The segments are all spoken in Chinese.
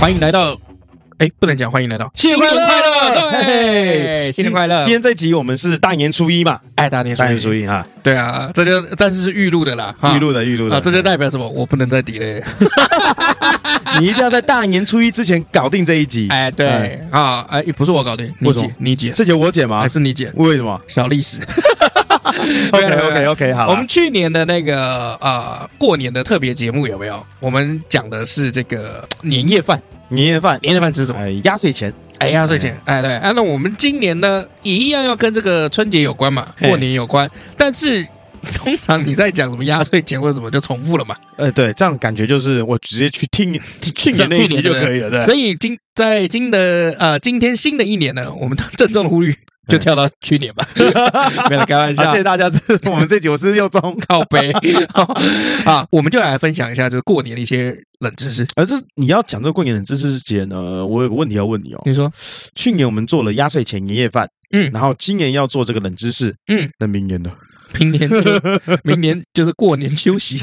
欢迎来到，哎，不能讲欢迎来到，新年快乐，对，新年快乐。今天这集我们是大年初一嘛，哎，大年大年初一啊，对啊，这就但是是预录的啦，预录的预录的，这就代表什么？我不能再 delay，你一定要在大年初一之前搞定这一集。哎，对啊，哎，不是我搞定，你姐，你姐，这集我剪吗？还是你姐？为什么？小历史。OK OK OK 好，我们去年的那个呃过年的特别节目有没有？我们讲的是这个年夜饭，年夜饭，年夜饭吃什么？哎，压岁钱，哎，压岁钱，哎，对，哎，那我们今年呢也一样要跟这个春节有关嘛，过年有关，但是通常你在讲什么压岁钱或者什么就重复了嘛？呃，对，这样感觉就是我直接去听去年那一集就可以了，对。所以今在今的呃今天新的一年呢，我们郑重的呼吁。就跳到去年吧，没有开玩笑。谢谢大家，这是我们这集我是又中 靠杯啊，我们就来分享一下这个过年的一些冷知识。而这你要讲这个过年冷知识之前呢，我有个问题要问你哦。你说，去年我们做了压岁钱年夜饭，嗯，然后今年要做这个冷知识，嗯，那明年呢？明年就明年就是过年休息，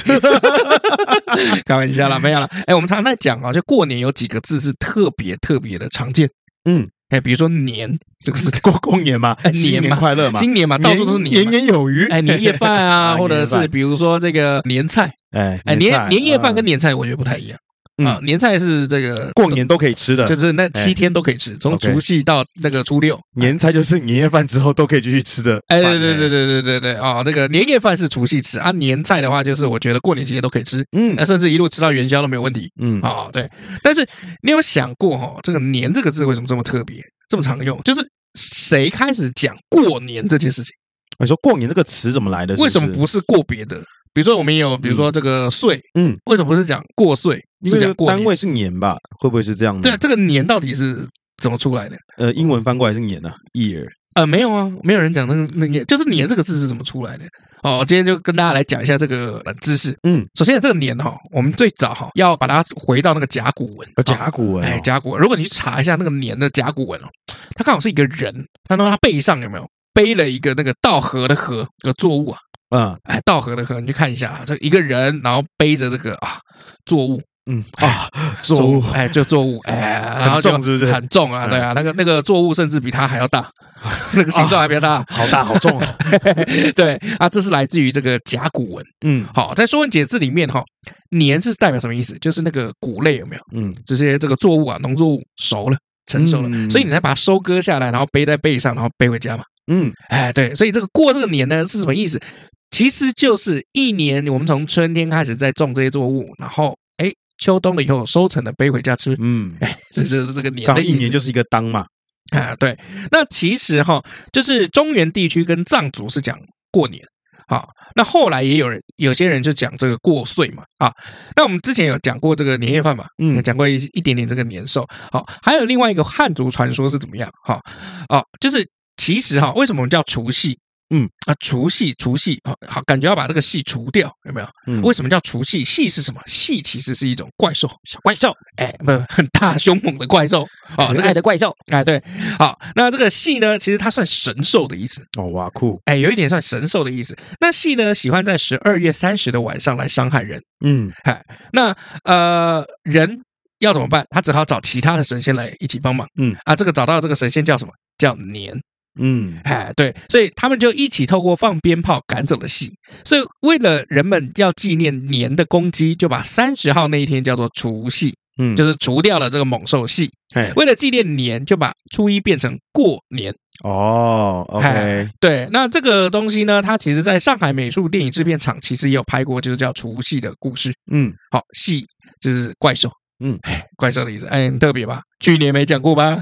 开玩笑啦，没有啦。哎，我们常常在讲啊，就过年有几个字是特别特别的常见，嗯。哎，比如说年，这个是过过年嘛，新年快乐嘛，新年嘛，到处都是年，年年有余。哎，年夜饭啊，或者是比如说这个年菜，哎哎，年年夜饭跟年菜我觉得不太一样啊。年菜是这个过年都可以吃的，就是那七天都可以吃，从除夕到那个初六。年菜就是年夜饭之后都可以继续吃的。哎，对对对对对对对啊，那个年夜饭是除夕吃啊，年菜的话就是我觉得过年期间都可以吃，嗯，那甚至一路吃到元宵都没有问题，嗯啊，对。但是你有想过哈，这个年这个字为什么这么特别？这么常用，就是谁开始讲过年这件事情？你说过年这个词怎么来的？为什么不是过别的？比如说我们有，比如说这个岁，嗯，为什么不是讲过岁？因为单位是年吧？会不会是这样？对啊，这个年到底是怎么出来的？呃，英文翻过来是年啊，year。呃，没有啊，没有人讲那个那年，就是年这个字是怎么出来的？哦，今天就跟大家来讲一下这个知识。嗯，首先这个年哈，我们最早哈要把它回到那个甲骨文。甲骨文，哎，甲骨文。如果你去查一下那个年的甲骨文哦，它刚好是一个人，他说他背上有没有背了一个那个稻禾的禾的作物啊？嗯，哎，稻禾的禾，你去看一下啊，这一个人然后背着这个啊作物。嗯啊，作物哎，就作物哎，然后重是不是很重啊？对啊，那个那个作物甚至比它还要大，那个形状还比较 大，好大好重。对啊，这是来自于这个甲骨文。嗯，好，在《说文解字》里面哈，年是代表什么意思？就是那个谷类有没有？嗯，这些这个作物啊，农作物熟了，成熟了，所以你才把它收割下来，然后背在背上，然后背回家嘛。嗯，哎，对，所以这个过这个年呢是什么意思？其实就是一年，我们从春天开始在种这些作物，然后。秋冬了以后收成的背回家吃，嗯，哎，这就是这个年的。一年就是一个当嘛，啊，对。那其实哈，就是中原地区跟藏族是讲过年，啊，那后来也有人，有些人就讲这个过岁嘛，啊，那我们之前有讲过这个年夜饭嘛，嗯，讲过一一点点这个年兽，好，还有另外一个汉族传说是怎么样？哈，哦，就是其实哈，为什么我们叫除夕？嗯啊，除夕除夕啊，好，感觉要把这个戏除掉，有没有？嗯，为什么叫除夕？夕是什么？夕其实是一种怪兽，小怪兽，哎，不，很大凶猛的怪兽啊，可爱的怪兽，哎，对，好，那这个夕呢，其实它算神兽的意思哦，哇酷，哎，有一点算神兽的意思。那夕呢，喜欢在十二月三十的晚上来伤害人，嗯，哎，那呃，人要怎么办？他只好找其他的神仙来一起帮忙，嗯啊，这个找到这个神仙叫什么？叫年。嗯，哎，对，所以他们就一起透过放鞭炮赶走了戏。所以为了人们要纪念年的攻击，就把三十号那一天叫做除夕，嗯，就是除掉了这个猛兽戏。哎，为了纪念年，就把初一变成过年。哦，OK，对，那这个东西呢，它其实在上海美术电影制片厂其实也有拍过，就是叫除夕的故事。嗯，好，戏就是怪兽。嗯，怪兽的意思，哎，很特别吧？去年没讲过吧？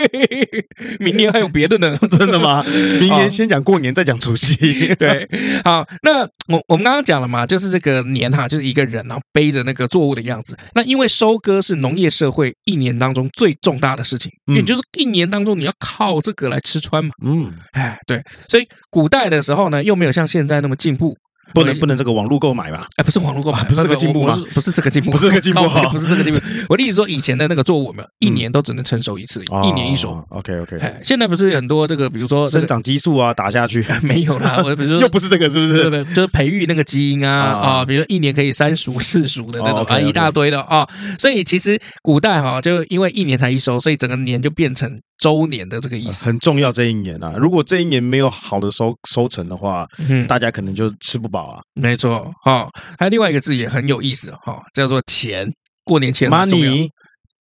明年还有别的呢？真的吗？明年先讲过年，再讲除夕。对，好，那我我们刚刚讲了嘛，就是这个年哈，就是一个人然后背着那个作物的样子。那因为收割是农业社会一年当中最重大的事情，也就是一年当中你要靠这个来吃穿嘛。嗯，哎，对，所以古代的时候呢，又没有像现在那么进步。不能不能这个网络购买吧？哎，不是网络购买，不是这个进步吗？不是这个进步，不是这个 进步，不是这个进步。我的意思说，以前的那个作物，没有一年都只能成熟一次，一年一熟。OK OK。现在不是很多这个，比如说生长激素啊，打下去 没有啦。我比如说又不是这个，是不是？就是培育那个基因啊啊，比如说一年可以三熟四熟的那种啊，一大堆的啊。所以其实古代哈，就因为一年才一收，所以整个年就变成。周年的这个意思很重要，这一年啊，如果这一年没有好的收收成的话，嗯，大家可能就吃不饱啊。没错，哈，还有另外一个字也很有意思哈，叫做钱。过年前 money，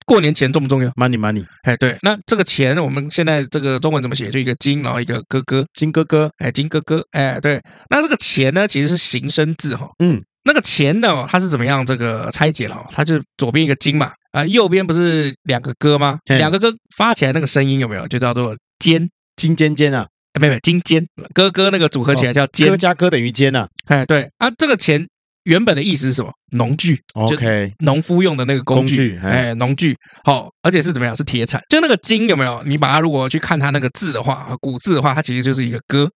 过年前重不重要？money money，哎，对，那这个钱我们现在这个中文怎么写？就一个金，然后一个哥哥，金哥哥，哎，金哥哥，哎，对，那这个钱呢，其实是形声字哈，嗯。那个钱呢，它是怎么样这个拆解了？它就是左边一个金嘛，啊，右边不是两个哥吗？两个哥发起来那个声音有没有？就叫做尖，金尖尖啊，没有金尖，哥哥那个组合起来叫尖，哥加哥等于尖啊。哎，对啊，这个钱原本的意思是什么？农具，OK，农夫用的那个工具，哎，农具，好，而且是怎么样？是铁铲，就那个金有没有？你把它如果去看它那个字的话，古字的话，它其实就是一个戈。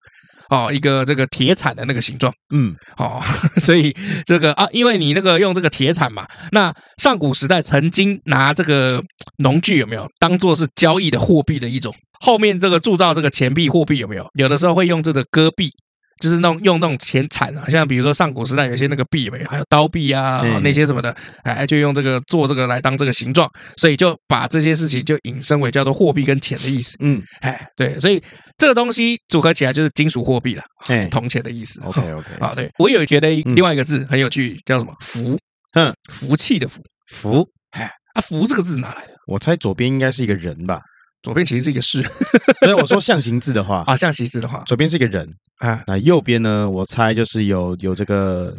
哦，一个这个铁铲的那个形状，嗯，好，所以这个啊，因为你那个用这个铁铲嘛，那上古时代曾经拿这个农具有没有当做是交易的货币的一种？后面这个铸造这个钱币货币有没有？有的时候会用这个戈币。就是那种用那种钱铲啊，像比如说上古时代有些那个币尾，还有刀币啊那些什么的，哎，就用这个做这个来当这个形状，所以就把这些事情就引申为叫做货币跟钱的意思。嗯，哎，对，所以这个东西组合起来就是金属货币了，铜钱的意思。OK OK，好，对，我有觉得另外一个字很有趣，叫什么福？嗯，福气的福，福，哎，啊，福这个字哪来的？我猜左边应该是一个人吧。左边其实是一个士，所以我说象形字的话 啊，象形字的话，左边是一个人啊，那右边呢？我猜就是有有这个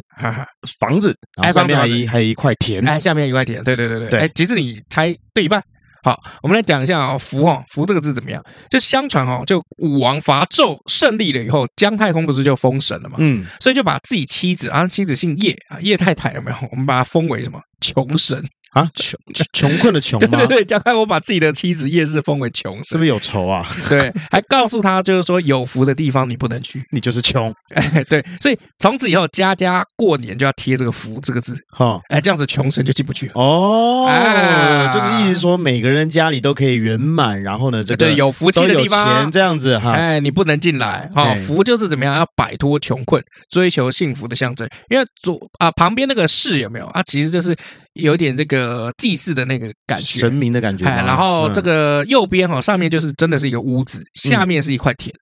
房子，哎，上面还一还有一块田，哎，下面一块田，对对对对，哎，其实你猜对一半。好，我们来讲一下啊，福哦，福这个字怎么样？就相传哦，就武王伐纣胜利了以后，姜太公不是就封神了嘛？嗯，所以就把自己妻子啊，妻子姓叶啊，叶太太有没有？我们把它封为什么？穷神。啊，穷穷困的穷吗？对 对对，姜太公把自己的妻子叶氏封为穷，是不是有仇啊？对，还告诉他就是说有福的地方你不能去，你就是穷。哎，对，所以从此以后家家过年就要贴这个福这个字，哈，哎，这样子穷神就进不去了。哦，哎，就是意思说每个人家里都可以圆满，然后呢，这个对有福气的地方这样子哈，哎，你不能进来哈。福就是怎么样，要摆脱穷困，追求幸福的象征。因为左啊旁边那个市有没有啊？其实就是有点这个祭祀的。那个感觉，神明的感觉。哎，然后这个右边哈，上面就是真的是一个屋子，下面是一块田，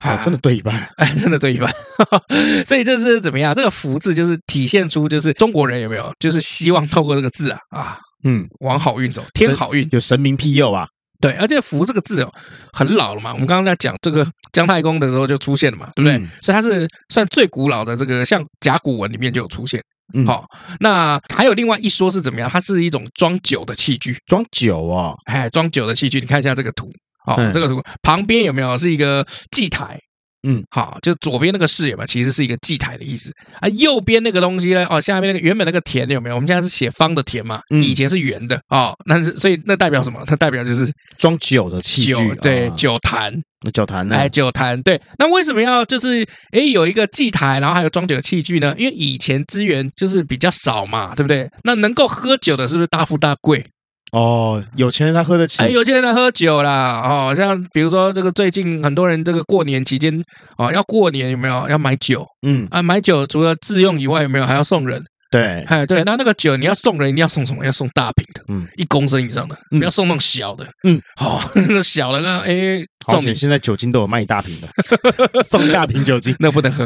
啊，真的对一半，哎，真的对一半。所以这是怎么样？这个福字就是体现出，就是中国人有没有，就是希望透过这个字啊啊，嗯，往好运走，添好运，有神明庇佑啊。对，而且福这个字哦，很老了嘛。我们刚刚在讲这个姜太公的时候就出现了嘛，对不对？所以它是算最古老的这个，像甲骨文里面就有出现。嗯，好，那还有另外一说是怎么样？它是一种装酒的器具，装酒啊，哎，装酒的器具，你看一下这个图，好，这个图旁边有没有？是一个祭台？嗯，好，就左边那个视野嘛？其实是一个祭台的意思啊。右边那个东西呢？哦，下面那个原本那个田有没有？我们现在是写方的田嘛，以前是圆的哦。那是所以那代表什么？它代表就是装酒的器具，对，酒坛，酒坛呢？哎，酒坛，对。那为什么要就是哎有一个祭台，然后还有装酒的器具呢？因为以前资源就是比较少嘛，对不对？那能够喝酒的是不是大富大贵？哦，有钱人他喝得起，哎，有钱人他喝酒啦，哦，像比如说这个最近很多人这个过年期间哦，要过年有没有？要买酒？嗯。啊，买酒除了自用以外，有没有？还要送人？对，哎对，那那个酒你要送人，一定要送什么？要送大瓶的，嗯，一公升以上的，不要送那种小的，嗯，好，那小的那哎，送你。现在酒精都有卖大瓶的，送大瓶酒精，那不能喝，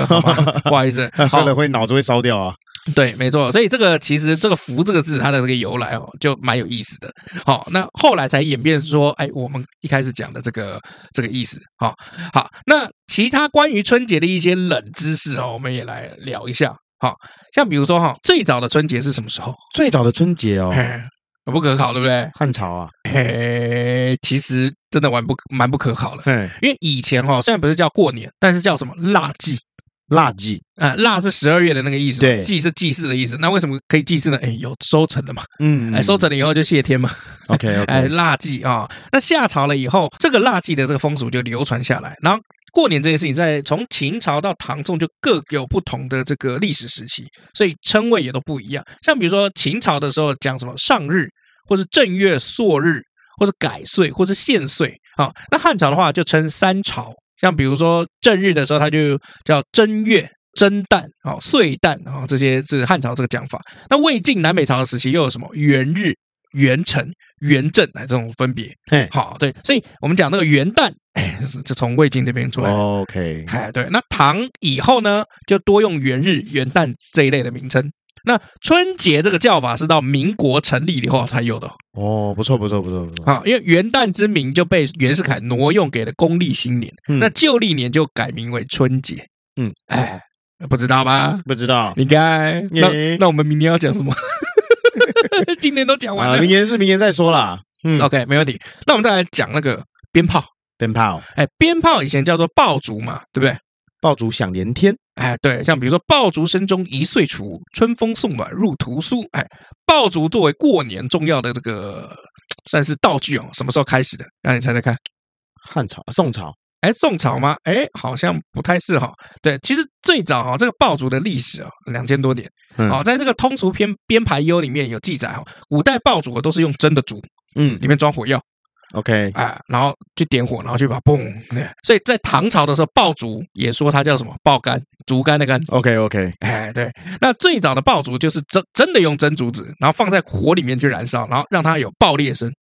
不好意思，喝了会脑子会烧掉啊。对，没错，所以这个其实这个“福”这个字，它的这个由来哦，就蛮有意思的。好，那后来才演变说，哎，我们一开始讲的这个这个意思。好，好，那其他关于春节的一些冷知识哦，我们也来聊一下。好，像比如说哈，最早的春节是什么时候？最早的春节哦，不可考，对不对？汉朝啊，嘿，其实真的蛮不蛮不可考的。嘿，因为以前哈，虽然不是叫过年，但是叫什么腊祭？腊祭啊，腊是十二月的那个意思，对，祭是祭祀的意思。那为什么可以祭祀呢？哎，有收成的嘛，嗯，哎，收成了以后就谢天嘛。OK，OK，哎，腊祭啊，那夏朝了以后，这个腊祭的这个风俗就流传下来。然后过年这件事情，在从秦朝到唐宋就各有不同的这个历史时期，所以称谓也都不一样。像比如说秦朝的时候讲什么上日，或是正月朔日，或是改岁，或是献岁。啊，那汉朝的话就称三朝。像比如说正日的时候，它就叫正月、蒸旦、哦岁旦啊这些是汉朝这个讲法。那魏晋南北朝的时期又有什么元日、元辰、元正啊这种分别？嘿，好，对，所以我们讲那个元旦，哎，就从魏晋这边出来。OK，哎，对，那唐以后呢，就多用元日、元旦这一类的名称。那春节这个叫法是到民国成立以后才有的哦，不错不错不错不错。好，因为元旦之名就被袁世凯挪用给了公历新年，嗯、那旧历年就改名为春节。嗯，哎，不知道吧？不知道。你该那那我们明年要讲什么？今年都讲完了，啊、明年是明年再说啦。嗯，OK，没问题。那我们再来讲那个鞭炮，鞭炮。哎，鞭炮以前叫做爆竹嘛，对不对？爆竹响连天，哎，对，像比如说爆竹声中一岁除，春风送暖入屠苏。哎，爆竹作为过年重要的这个 算是道具哦，什么时候开始的？让你猜猜看。汉朝、宋朝？哎，宋朝吗？哎，好像不太是哈。对，其实最早哈，这个爆竹的历史啊，两千多年。哦，在这个通俗编编排优里面有记载哈，古代爆竹都是用真的竹，嗯，里面装火药。OK，哎，然后去点火，然后去把它嘣。所以在唐朝的时候，爆竹也说它叫什么？爆竿，竹竿的竿。OK，OK，哎，对。那最早的爆竹就是真真的用真竹子，然后放在火里面去燃烧，然后让它有爆裂声，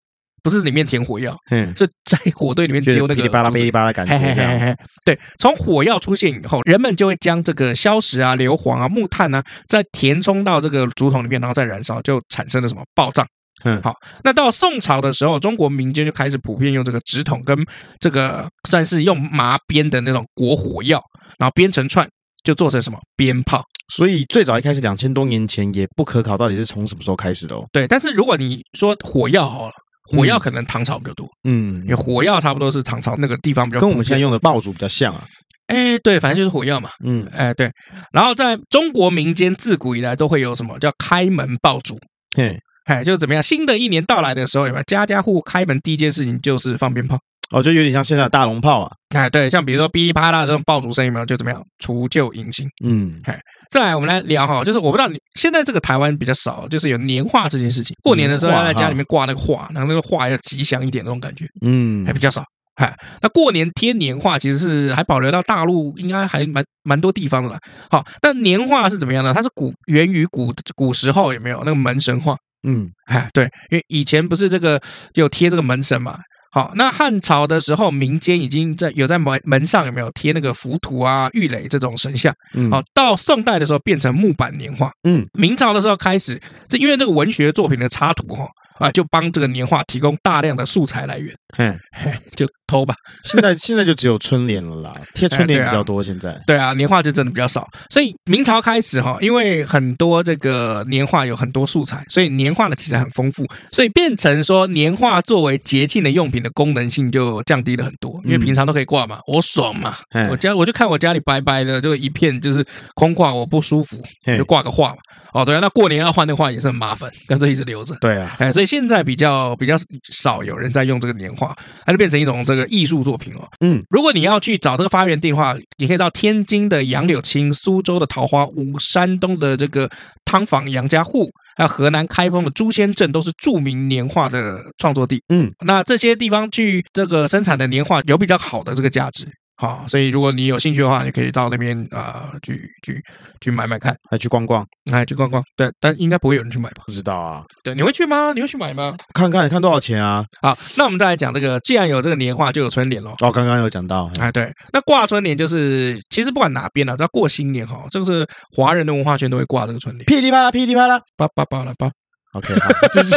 不是里面填火药，嗯，是在火堆里面丢那个噼里啪啦、噼里啪啦的感觉。嘿嘿嘿，对，从火药出现以后，人们就会将这个硝石啊、硫磺啊、木炭啊，再填充到这个竹筒里面，然后再燃烧，就产生了什么爆仗。嗯，好，那到宋朝的时候，中国民间就开始普遍用这个纸筒跟这个算是用麻编的那种裹火药，然后编成串，就做成什么鞭炮。所以最早一开始两千多年前也不可考，到底是从什么时候开始的哦？对，但是如果你说火药好了，火药可能唐朝比较多，嗯，因为火药差不多是唐朝那个地方比较，跟我们现在用的爆竹比较像啊。哎，对，反正就是火药嘛，嗯，哎，对。然后在中国民间自古以来都会有什么叫开门爆竹，嘿。哎，就是怎么样？新的一年到来的时候，有没有家家户户开门第一件事情就是放鞭炮？哦，就有点像现在的大龙炮啊。哎，对，像比如说噼里啪啦这种爆竹声，有没有？就怎么样？除旧迎新。嗯，哎，再来我们来聊哈，就是我不知道你现在这个台湾比较少，就是有年画这件事情。过年的时候要在家里面挂那个画，然后那个画要吉祥一点那种感觉。嗯，还比较少。哎，那过年贴年画其实是还保留到大陆，应该还蛮蛮多地方的啦。好，那年画是怎么样呢？它是古源于古古时候有没有那个门神画？嗯，哎，对，因为以前不是这个有贴这个门神嘛。好，那汉朝的时候，民间已经在有在门门上有没有贴那个浮屠啊、玉垒这种神像？嗯，好，到宋代的时候变成木板年画。嗯，明朝的时候开始，这因为这个文学作品的插图哈。啊，就帮这个年画提供大量的素材来源，嘿，就偷吧。现在现在就只有春联了啦，贴春联比较多。现在对啊，年画就真的比较少。所以明朝开始哈，因为很多这个年画有很多素材，所以年画的题材很丰富，所以变成说年画作为节庆的用品的功能性就降低了很多。因为平常都可以挂嘛，我爽嘛，我家我就看我家里白白的，就一片就是空挂，我不舒服，就挂个画嘛。哦，对啊，那过年要换的话也是很麻烦，干脆一直留着。对啊，哎，所以现在比较比较少有人在用这个年画，它就变成一种这个艺术作品哦。嗯，如果你要去找这个发源地的话，你可以到天津的杨柳青、苏州的桃花坞、山东的这个汤坊杨家户，还有河南开封的朱仙镇，都是著名年画的创作地。嗯，那这些地方去这个生产的年画有比较好的这个价值。好，所以如果你有兴趣的话，你可以到那边啊、呃，去去去买买看，还去逛逛，还去逛逛。对，但应该不会有人去买吧？不知道啊。对，你会去吗？你会去买吗？看看，看多少钱啊？好，那我们再来讲这个，既然有这个年画，就有春联喽。哦，刚刚有讲到，哎，对，那挂春联就是，其实不管哪边啊，只要过新年哈，这个是华人的文化圈都会挂这个春联，噼里啪啦，噼里啪啦，叭叭叭啦叭。OK，好，就是，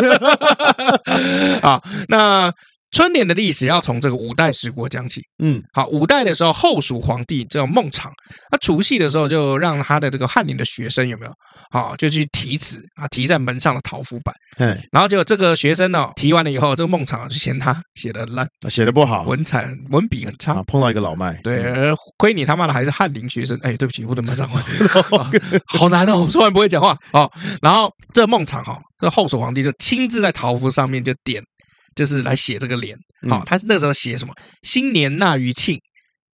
好，那。春联的历史要从这个五代十国讲起。嗯，好，五代的时候，后蜀皇帝叫孟昶，他除夕的时候就让他的这个翰林的学生有没有？好，就去题词啊，题在门上的桃符板。嗯，然后结果这个学生呢，题完了以后，这个孟昶就嫌他写的烂，写的不好，文采文笔很差，碰到一个老麦。对，亏你他妈的还是翰林学生。哎，对不起，我的门上话，好难哦，我突然不会讲话哦。然后这个孟昶哈，这个后蜀皇帝就亲自在桃符上面就点。就是来写这个联，好，他是那时候写什么？新年纳余庆，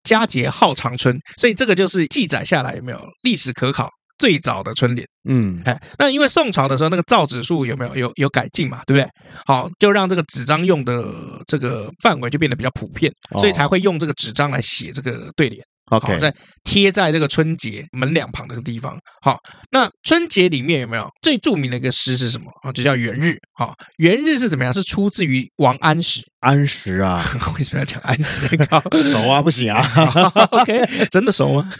佳节号长春，所以这个就是记载下来有没有历史可考最早的春联？嗯，哎，那因为宋朝的时候那个造纸术有没有有有改进嘛？对不对？好，就让这个纸张用的这个范围就变得比较普遍，所以才会用这个纸张来写这个对联。OK，在贴在这个春节门两旁的这个地方。好，那春节里面有没有最著名的一个诗是什么？啊，就叫元日。好，元日是怎么样？是出自于王安石。安石啊，为什么要讲安石？熟啊，不行啊。OK，真的熟吗？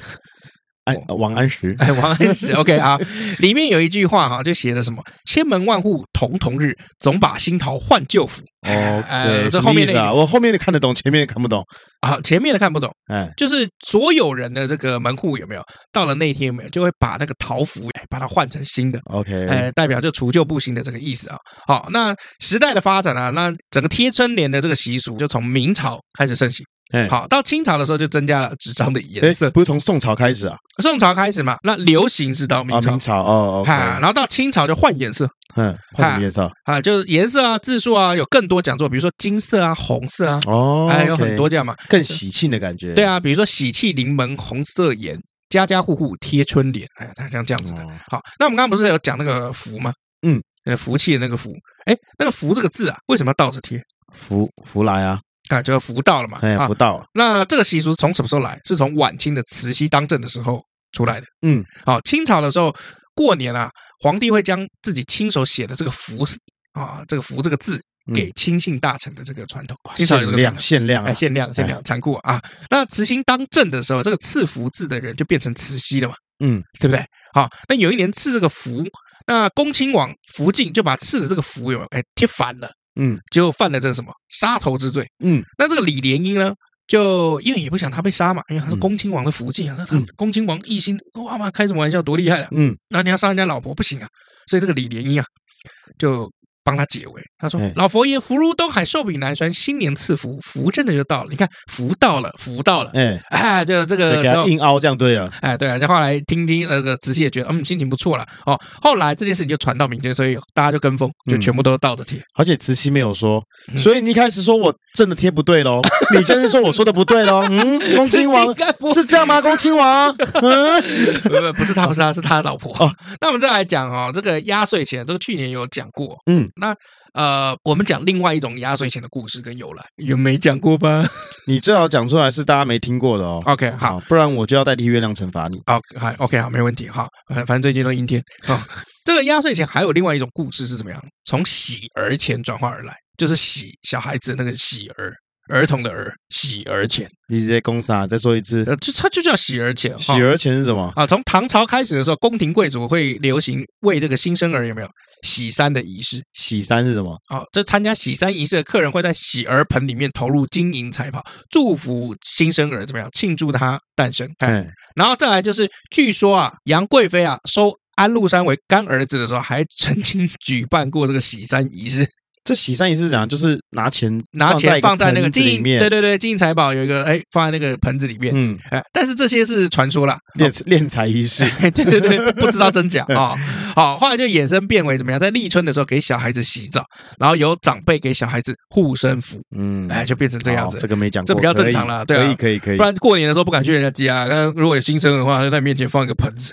哎，王安石，哎，王安石，OK 啊，里面有一句话哈，就写的什么“千门万户曈曈日，总把新桃换旧符”。哦，对，这后面的啊，我后面的看得懂，前面的看不懂啊，前面的看不懂。哎，就是所有人的这个门户有没有到了那一天有没有，就会把那个桃符哎，把它换成新的。OK，哎，代表就除旧布新的这个意思啊。好，那时代的发展啊，那整个贴春联的这个习俗就从明朝开始盛行。好，到清朝的时候就增加了纸张的颜色，不是从宋朝开始啊？宋朝开始嘛，那流行是到明朝，明朝哦，哈，然后到清朝就换颜色，嗯，换什么颜色啊？就是颜色啊，字数啊，有更多讲座，比如说金色啊、红色啊，哦，还有很多这样嘛，更喜庆的感觉。对啊，比如说喜气临门红色颜，家家户户贴春联，哎，像这样子的。好，那我们刚刚不是有讲那个福吗？嗯，福气的那个福，哎，那个福这个字啊，为什么要倒着贴？福福来啊。啊，就福到了嘛，哎，福到了。那这个习俗从什么时候来？是从晚清的慈禧当政的时候出来的。嗯，好，清朝的时候过年啊，皇帝会将自己亲手写的这个福啊，这个福这个字给亲信大臣的这个传统。限量，限量，哎，限量，限量，残酷啊！那慈禧当政的时候，这个赐福字的人就变成慈禧了嘛？嗯，对不对？好，那有一年赐这个福，那恭亲王福晋就把赐的这个福有哎贴反了。嗯，就犯了这个什么杀头之罪。嗯，那这个李莲英呢，就因为也不想他被杀嘛，因为他是恭亲王的福晋啊，那他恭亲王一心哇嘛，开什么玩笑，多厉害啊。嗯，那你要杀人家老婆不行啊，所以这个李莲英啊，就。帮他解围，他说：“老佛爷福如东海，寿比南山，新年赐福，福真的就到了。你看，福到了，福到了。哎，哎，就这个时候硬凹这样对啊，哎，对啊。然后来听听那个慈禧也觉得，嗯，心情不错了。哦，后来这件事情就传到民间，所以大家就跟风，就全部都倒着贴。而且慈禧没有说，所以你一开始说我真的贴不对喽，你就是说我说的不对喽。嗯，恭亲王是这样吗？恭亲王，嗯，不不不是他，不是他，是他的老婆。哦，那我们再来讲哦，这个压岁钱，这个去年有讲过，嗯。那呃，我们讲另外一种压岁钱的故事跟由来，有没讲过吧？你最好讲出来是大家没听过的哦。OK，好，不然我就要代替月亮惩罚你。好，好，OK，好，没问题。好，反正最近都阴天。好，这个压岁钱还有另外一种故事是怎么样？从喜儿钱转化而来，就是喜小孩子那个喜儿。儿童的儿，喜儿钱，你在攻啥？再说一次，呃，就它就叫喜儿钱。喜儿钱是什么？啊，从唐朝开始的时候，宫廷贵族会流行为这个新生儿有没有洗三的仪式？洗三是什么？啊，这参加洗三仪式的客人会在喜儿盆里面投入金银财宝，祝福新生儿怎么样？庆祝他诞生。嗯，然后再来就是，据说啊，杨贵妃啊收安禄山为干儿子的时候，还曾经举办过这个洗三仪式。这洗三仪式怎样？就是拿钱拿钱放在那个金里面，对对对，金银财宝有一个哎，放在那个盆子里面。嗯，哎，但是这些是传说啦，练练财仪式。对对对，不知道真假啊。好，后来就衍生变为怎么样？在立春的时候给小孩子洗澡，然后由长辈给小孩子护身符。嗯，哎，就变成这样子。这个没讲过，这比较正常了。对，可以可以可以。不然过年的时候不敢去人家家，那如果有新生的话，就在面前放一个盆子，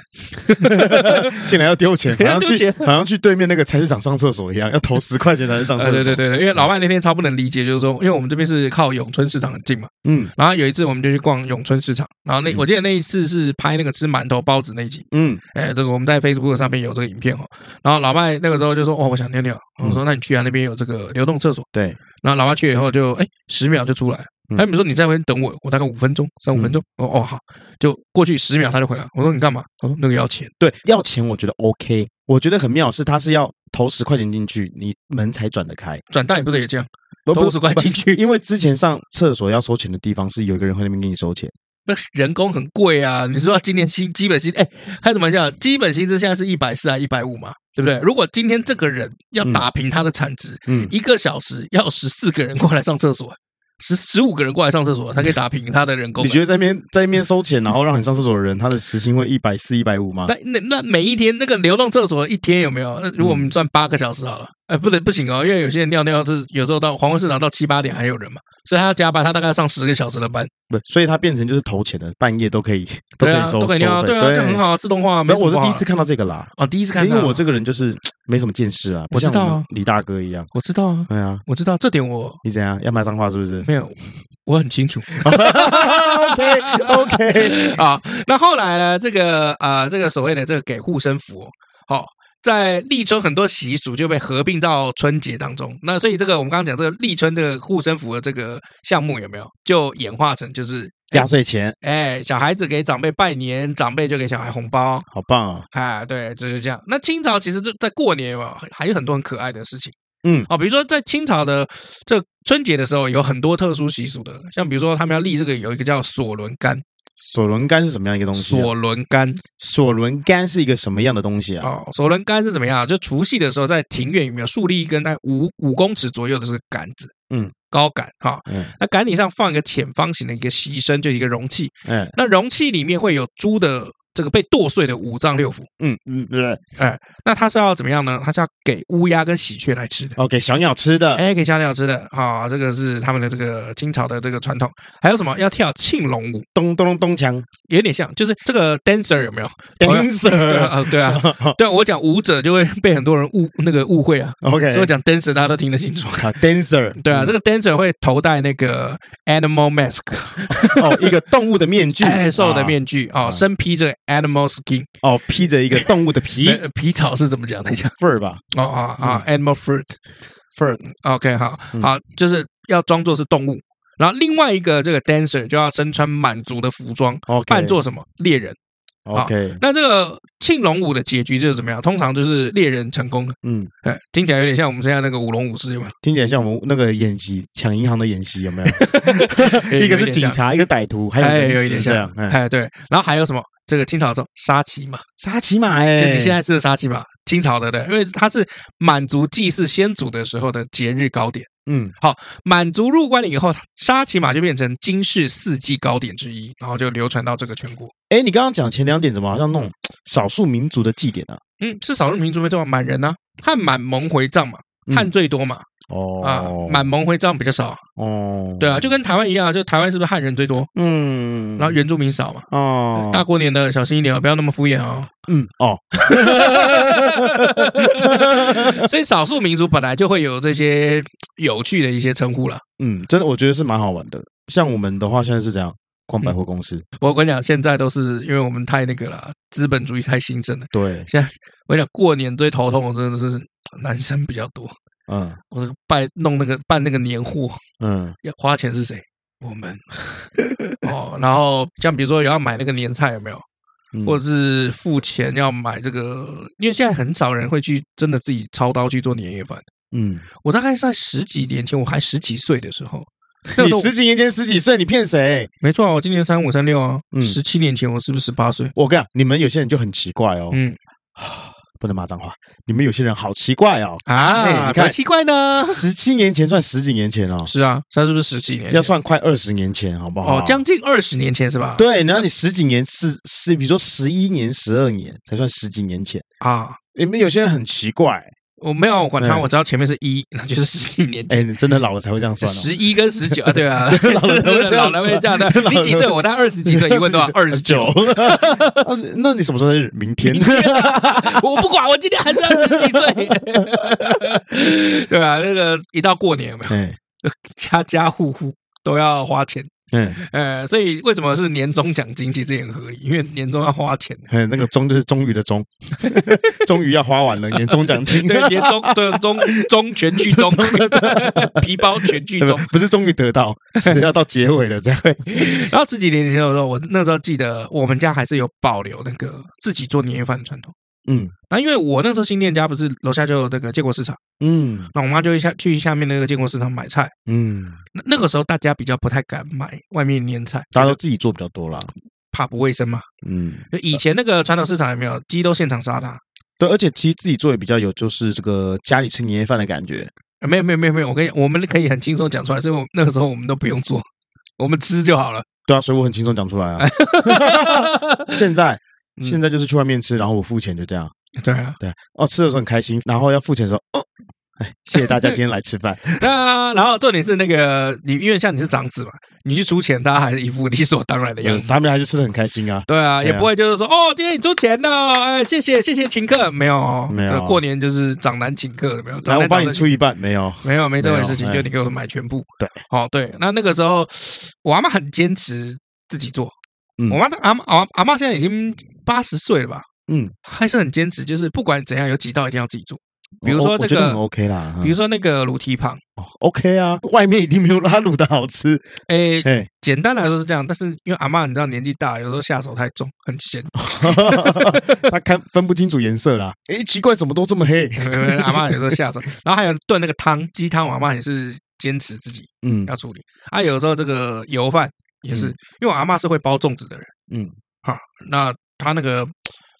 进来要丢钱，好像去好像去对面那个菜市场上厕所一样，要投十块钱才能上厕所。对对对对，因为。老外那天超不能理解，就是说，因为我们这边是靠永春市场很近嘛，嗯，然后有一次我们就去逛永春市场，然后那我记得那一次是拍那个吃馒头包子那集，嗯，哎，这个我们在 Facebook 上面有这个影片哦，然后老外那个时候就说，哦，我想尿尿，我说那你去啊，那边有这个流动厕所，对，然后老外去以后就哎十秒就出来，他们说你在那边等我，我大概五分钟，三五分钟，哦哦好，就过去十秒他就回来，我说你干嘛？他说那个要钱，对，要钱我觉得 OK，我觉得很妙是他是要投十块钱进去，你门才转得开，转蛋也不得也这样。投五十块进去，因为之前上厕所要收钱的地方是有一个人会那边给你收钱。那人工很贵啊！你说今年薪基本薪，哎，开什么玩笑？基本薪资现在是一百四还一百五嘛？对不对？如果今天这个人要打平他的产值，嗯，一个小时要十四个人过来上厕所。十十五个人过来上厕所，他可以打平他的人工。你觉得在那边在那边收钱，然后让你上厕所的人，他的时薪会一百四、一百五吗？那那那每一天那个流动厕所一天有没有？那如果我们赚八个小时好了，哎，不能不行哦，因为有些人尿尿是有时候到黄昏市场到七八点还有人嘛，所以他要加班，他大概要上十个小时的班。不，所以他变成就是投钱的，半夜都可以都可以收，都可以尿，对啊，这很好，自动化。没有，我是第一次看到这个啦。哦，第一次看到，因为我这个人就是。没什么见识啊，不像李大哥一样。我知道啊，对啊，我知道这点。我你怎样要骂脏话是不是？没有，我很清楚。OK OK 啊，那后来呢？这个啊、呃，这个所谓的这个给护身符，好、哦，在立春很多习俗就被合并到春节当中。那所以这个我们刚刚讲这个立春的护身符的这个项目有没有就演化成就是。压岁钱，哎，小孩子给长辈拜年，长辈就给小孩红包，好棒啊！哎，对，就是这样。那清朝其实就在过年嘛，还有很多很可爱的事情，嗯，哦，比如说在清朝的这春节的时候，有很多特殊习俗的，像比如说他们要立这个有一个叫锁轮杆，锁轮杆是什么样一个东西？索伦杆，索伦杆是一个什么样的东西啊？哦，锁轮杆是怎么样？就除夕的时候，在庭院里面树立一根大概五五公尺左右的这个杆子，嗯。高杆哈，嗯，那杆顶上放一个浅方形的一个牺牲，就一个容器，嗯，那容器里面会有猪的这个被剁碎的五脏六腑，嗯嗯，对，哎，那它是要怎么样呢？它是要给乌鸦跟喜鹊来吃的，哦，给小鸟吃的，哎，给小鸟吃的，好，这个是他们的这个清朝的这个传统。还有什么？要跳庆龙舞，咚咚咚咚锵，有点像，就是这个 dancer 有没有？dancer 啊，对啊，对啊，我讲舞者就会被很多人误那个误会啊。OK，所以我讲 dancer 大家都听得清楚。啊，dancer，对啊，这个 dancer 会头戴那个 animal mask，哦，一个动物的面具，哎，兽的面具，哦，身披着 animal skin，哦，披着一个动物的皮，皮草是怎么讲？等一下，fur 吧，哦啊啊，animal fruit，fur，OK，好好，就是要装作是动物。然后另外一个这个 dancer 就要身穿满族的服装，扮作什么猎人？OK，那这个庆龙舞的结局就是怎么样？通常就是猎人成功了。嗯，哎，听起来有点像我们现在那个舞龙舞狮，有没有？听起来像我们那个演习抢银行的演习，有没有？一个是警察，一个歹徒，还有有一点像。哎，对。然后还有什么？这个清朝时候沙琪玛，沙琪玛，哎，你现在吃的沙琪玛，清朝的对，因为它是满族祭祀先祖的时候的节日糕点。嗯，好，满族入关了以后，沙琪玛就变成金氏四季糕点之一，然后就流传到这个全国。哎，你刚刚讲前两点怎么好像那种少数民族的祭典啊？嗯，是少数民族没错，满人呢、啊，汉满蒙回藏嘛，汉最多嘛。哦啊，满蒙回藏比较少。哦，对啊，就跟台湾一样，就台湾是不是汉人最多？嗯，然后原住民少嘛。哦，大过年的小心一点哦，不要那么敷衍哦。嗯，哦。所以少数民族本来就会有这些有趣的一些称呼了。嗯，真的，我觉得是蛮好玩的。像我们的话，现在是这样逛百货公司。我跟你讲，现在都是因为我们太那个了，资本主义太兴盛了。对，现在我跟你讲，过年最头痛的真的是男生比较多。嗯，我办弄那个办那个年货，嗯，要花钱是谁？我们 哦，然后像比如说要买那个年菜有没有？或者是付钱要买这个，因为现在很少人会去真的自己操刀去做年夜饭。嗯，我大概在十几年前，我还十几岁的时候，你十几年前十几岁，你骗谁？没错，我今年三五三六啊。嗯，十七年前我是不是十八岁？我跟你讲，你们有些人就很奇怪哦。嗯。不能骂脏话，你们有些人好奇怪哦啊！你看奇怪呢，十七年前算十几年前哦，是啊，算是不是十几年？要算快二十年前，好不好？哦，将近二十年前是吧？对，然后你十几年是是，比如说十一年、十二年才算十几年前啊。你们有些人很奇怪。我没有管他，我知道前面是一，那就是十几年前。哎，你真的老了才会这样算。十一跟十九啊，对啊，老了才会 老了会这样的。你几岁？我大概二十几岁，你问多少？二十九。那你什么时候生日？明天。我不管，我今天还是二十几岁。对啊，那个一到过年有没有？家家户户都要花钱。嗯，呃，所以为什么是年终奖金？其实也很合理，因为年终要花钱。嗯，那个“终”就是终于的“终 ”，终于要花完了年终奖金。对，年终对终终全剧终，皮包全剧终，不是终于得到，是要到结尾了这样。然后十几年前的时候，我那时候记得我们家还是有保留那个自己做年夜饭的传统。嗯，那因为我那时候新店家不是楼下就有那个建国市场，嗯，那我妈就下去下面那个建国市场买菜。嗯，那那个时候大家比较不太敢买外面腌菜，大家都自己做比较多啦。怕不卫生嘛。嗯，以前那个传统市场有没有鸡都现场杀的？对，而且其实自己做也比较有，就是这个家里吃年夜饭的感觉。没有没有没有没有，我跟你我们可以很轻松讲出来，所以我那个时候我们都不用做，我们吃就好了。对啊，所以我很轻松讲出来啊。现在现在就是去外面吃，然后我付钱就这样。对啊，对哦，吃的时候很开心，然后要付钱的时候，哦，哎，谢谢大家今天来吃饭。那然后重点是那个你，因为像你是长子嘛，你去出钱，大家还是一副理所当然的样子，他们还是吃的很开心啊。对啊，也不会就是说哦，今天你出钱了，哎，谢谢谢谢请客，没有没有，过年就是长男请客，没有，来我帮你出一半，没有没有没这回事情，就你给我买全部。对，哦对，那那个时候我阿妈很坚持自己做，嗯，我妈阿阿阿嬷现在已经八十岁了吧？嗯，还是很坚持，就是不管怎样有几道一定要自己做。比如说这个 OK 啦，比如说那个卤蹄膀，OK 啊，外面一定没有他卤的好吃。诶，简单来说是这样，但是因为阿嬷你知道年纪大，有时候下手太重，很咸，他看分不清楚颜色啦。诶，奇怪，怎么都这么黑？阿嬷有时候下手，然后还有炖那个汤，鸡汤，我阿嬷也是坚持自己嗯要处理。啊，有时候这个油饭也是，因为我阿嬷是会包粽子的人，嗯，好，那他那个。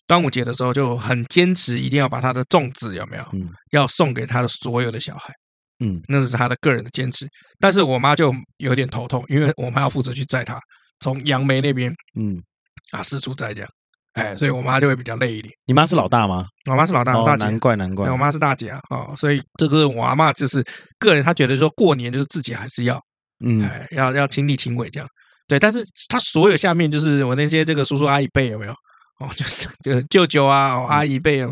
端午节的时候就很坚持，一定要把他的粽子有没有？嗯，要送给他的所有的小孩。嗯，那是他的个人的坚持。但是我妈就有点头痛，因为我妈要负责去载他从杨梅那边，嗯，啊四处载这样。哎，所以我妈就会比较累一点。你妈是老大吗？我妈是老大，大姐。难怪难怪，我妈是大姐啊。哦，所以这个我阿嬷就是个人，她觉得说过年就是自己还是要，嗯，要要亲力亲为这样。对，但是他所有下面就是我那些这个叔叔阿姨辈有没有？哦，就就舅舅啊，哦、阿姨辈啊，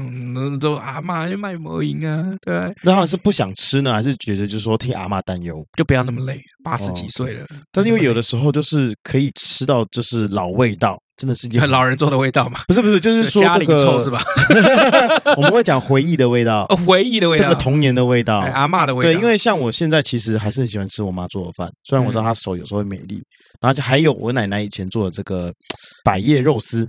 都阿妈就卖魔营啊，对。那他们是不想吃呢，还是觉得就是说替阿妈担忧，就不要那么累，八十几岁了。哦、但是因为有的时候就是可以吃到就是老味道，真的是一件 老人做的味道嘛？不是不是，就是说这个、家里臭是吧？我们会讲回忆的味道，哦、回忆的味道，这个童年的味道，哎、阿妈的味道。对，因为像我现在其实还是很喜欢吃我妈做的饭，虽然我知道她手有时候会美丽，然后就还有我奶奶以前做的这个百叶肉丝。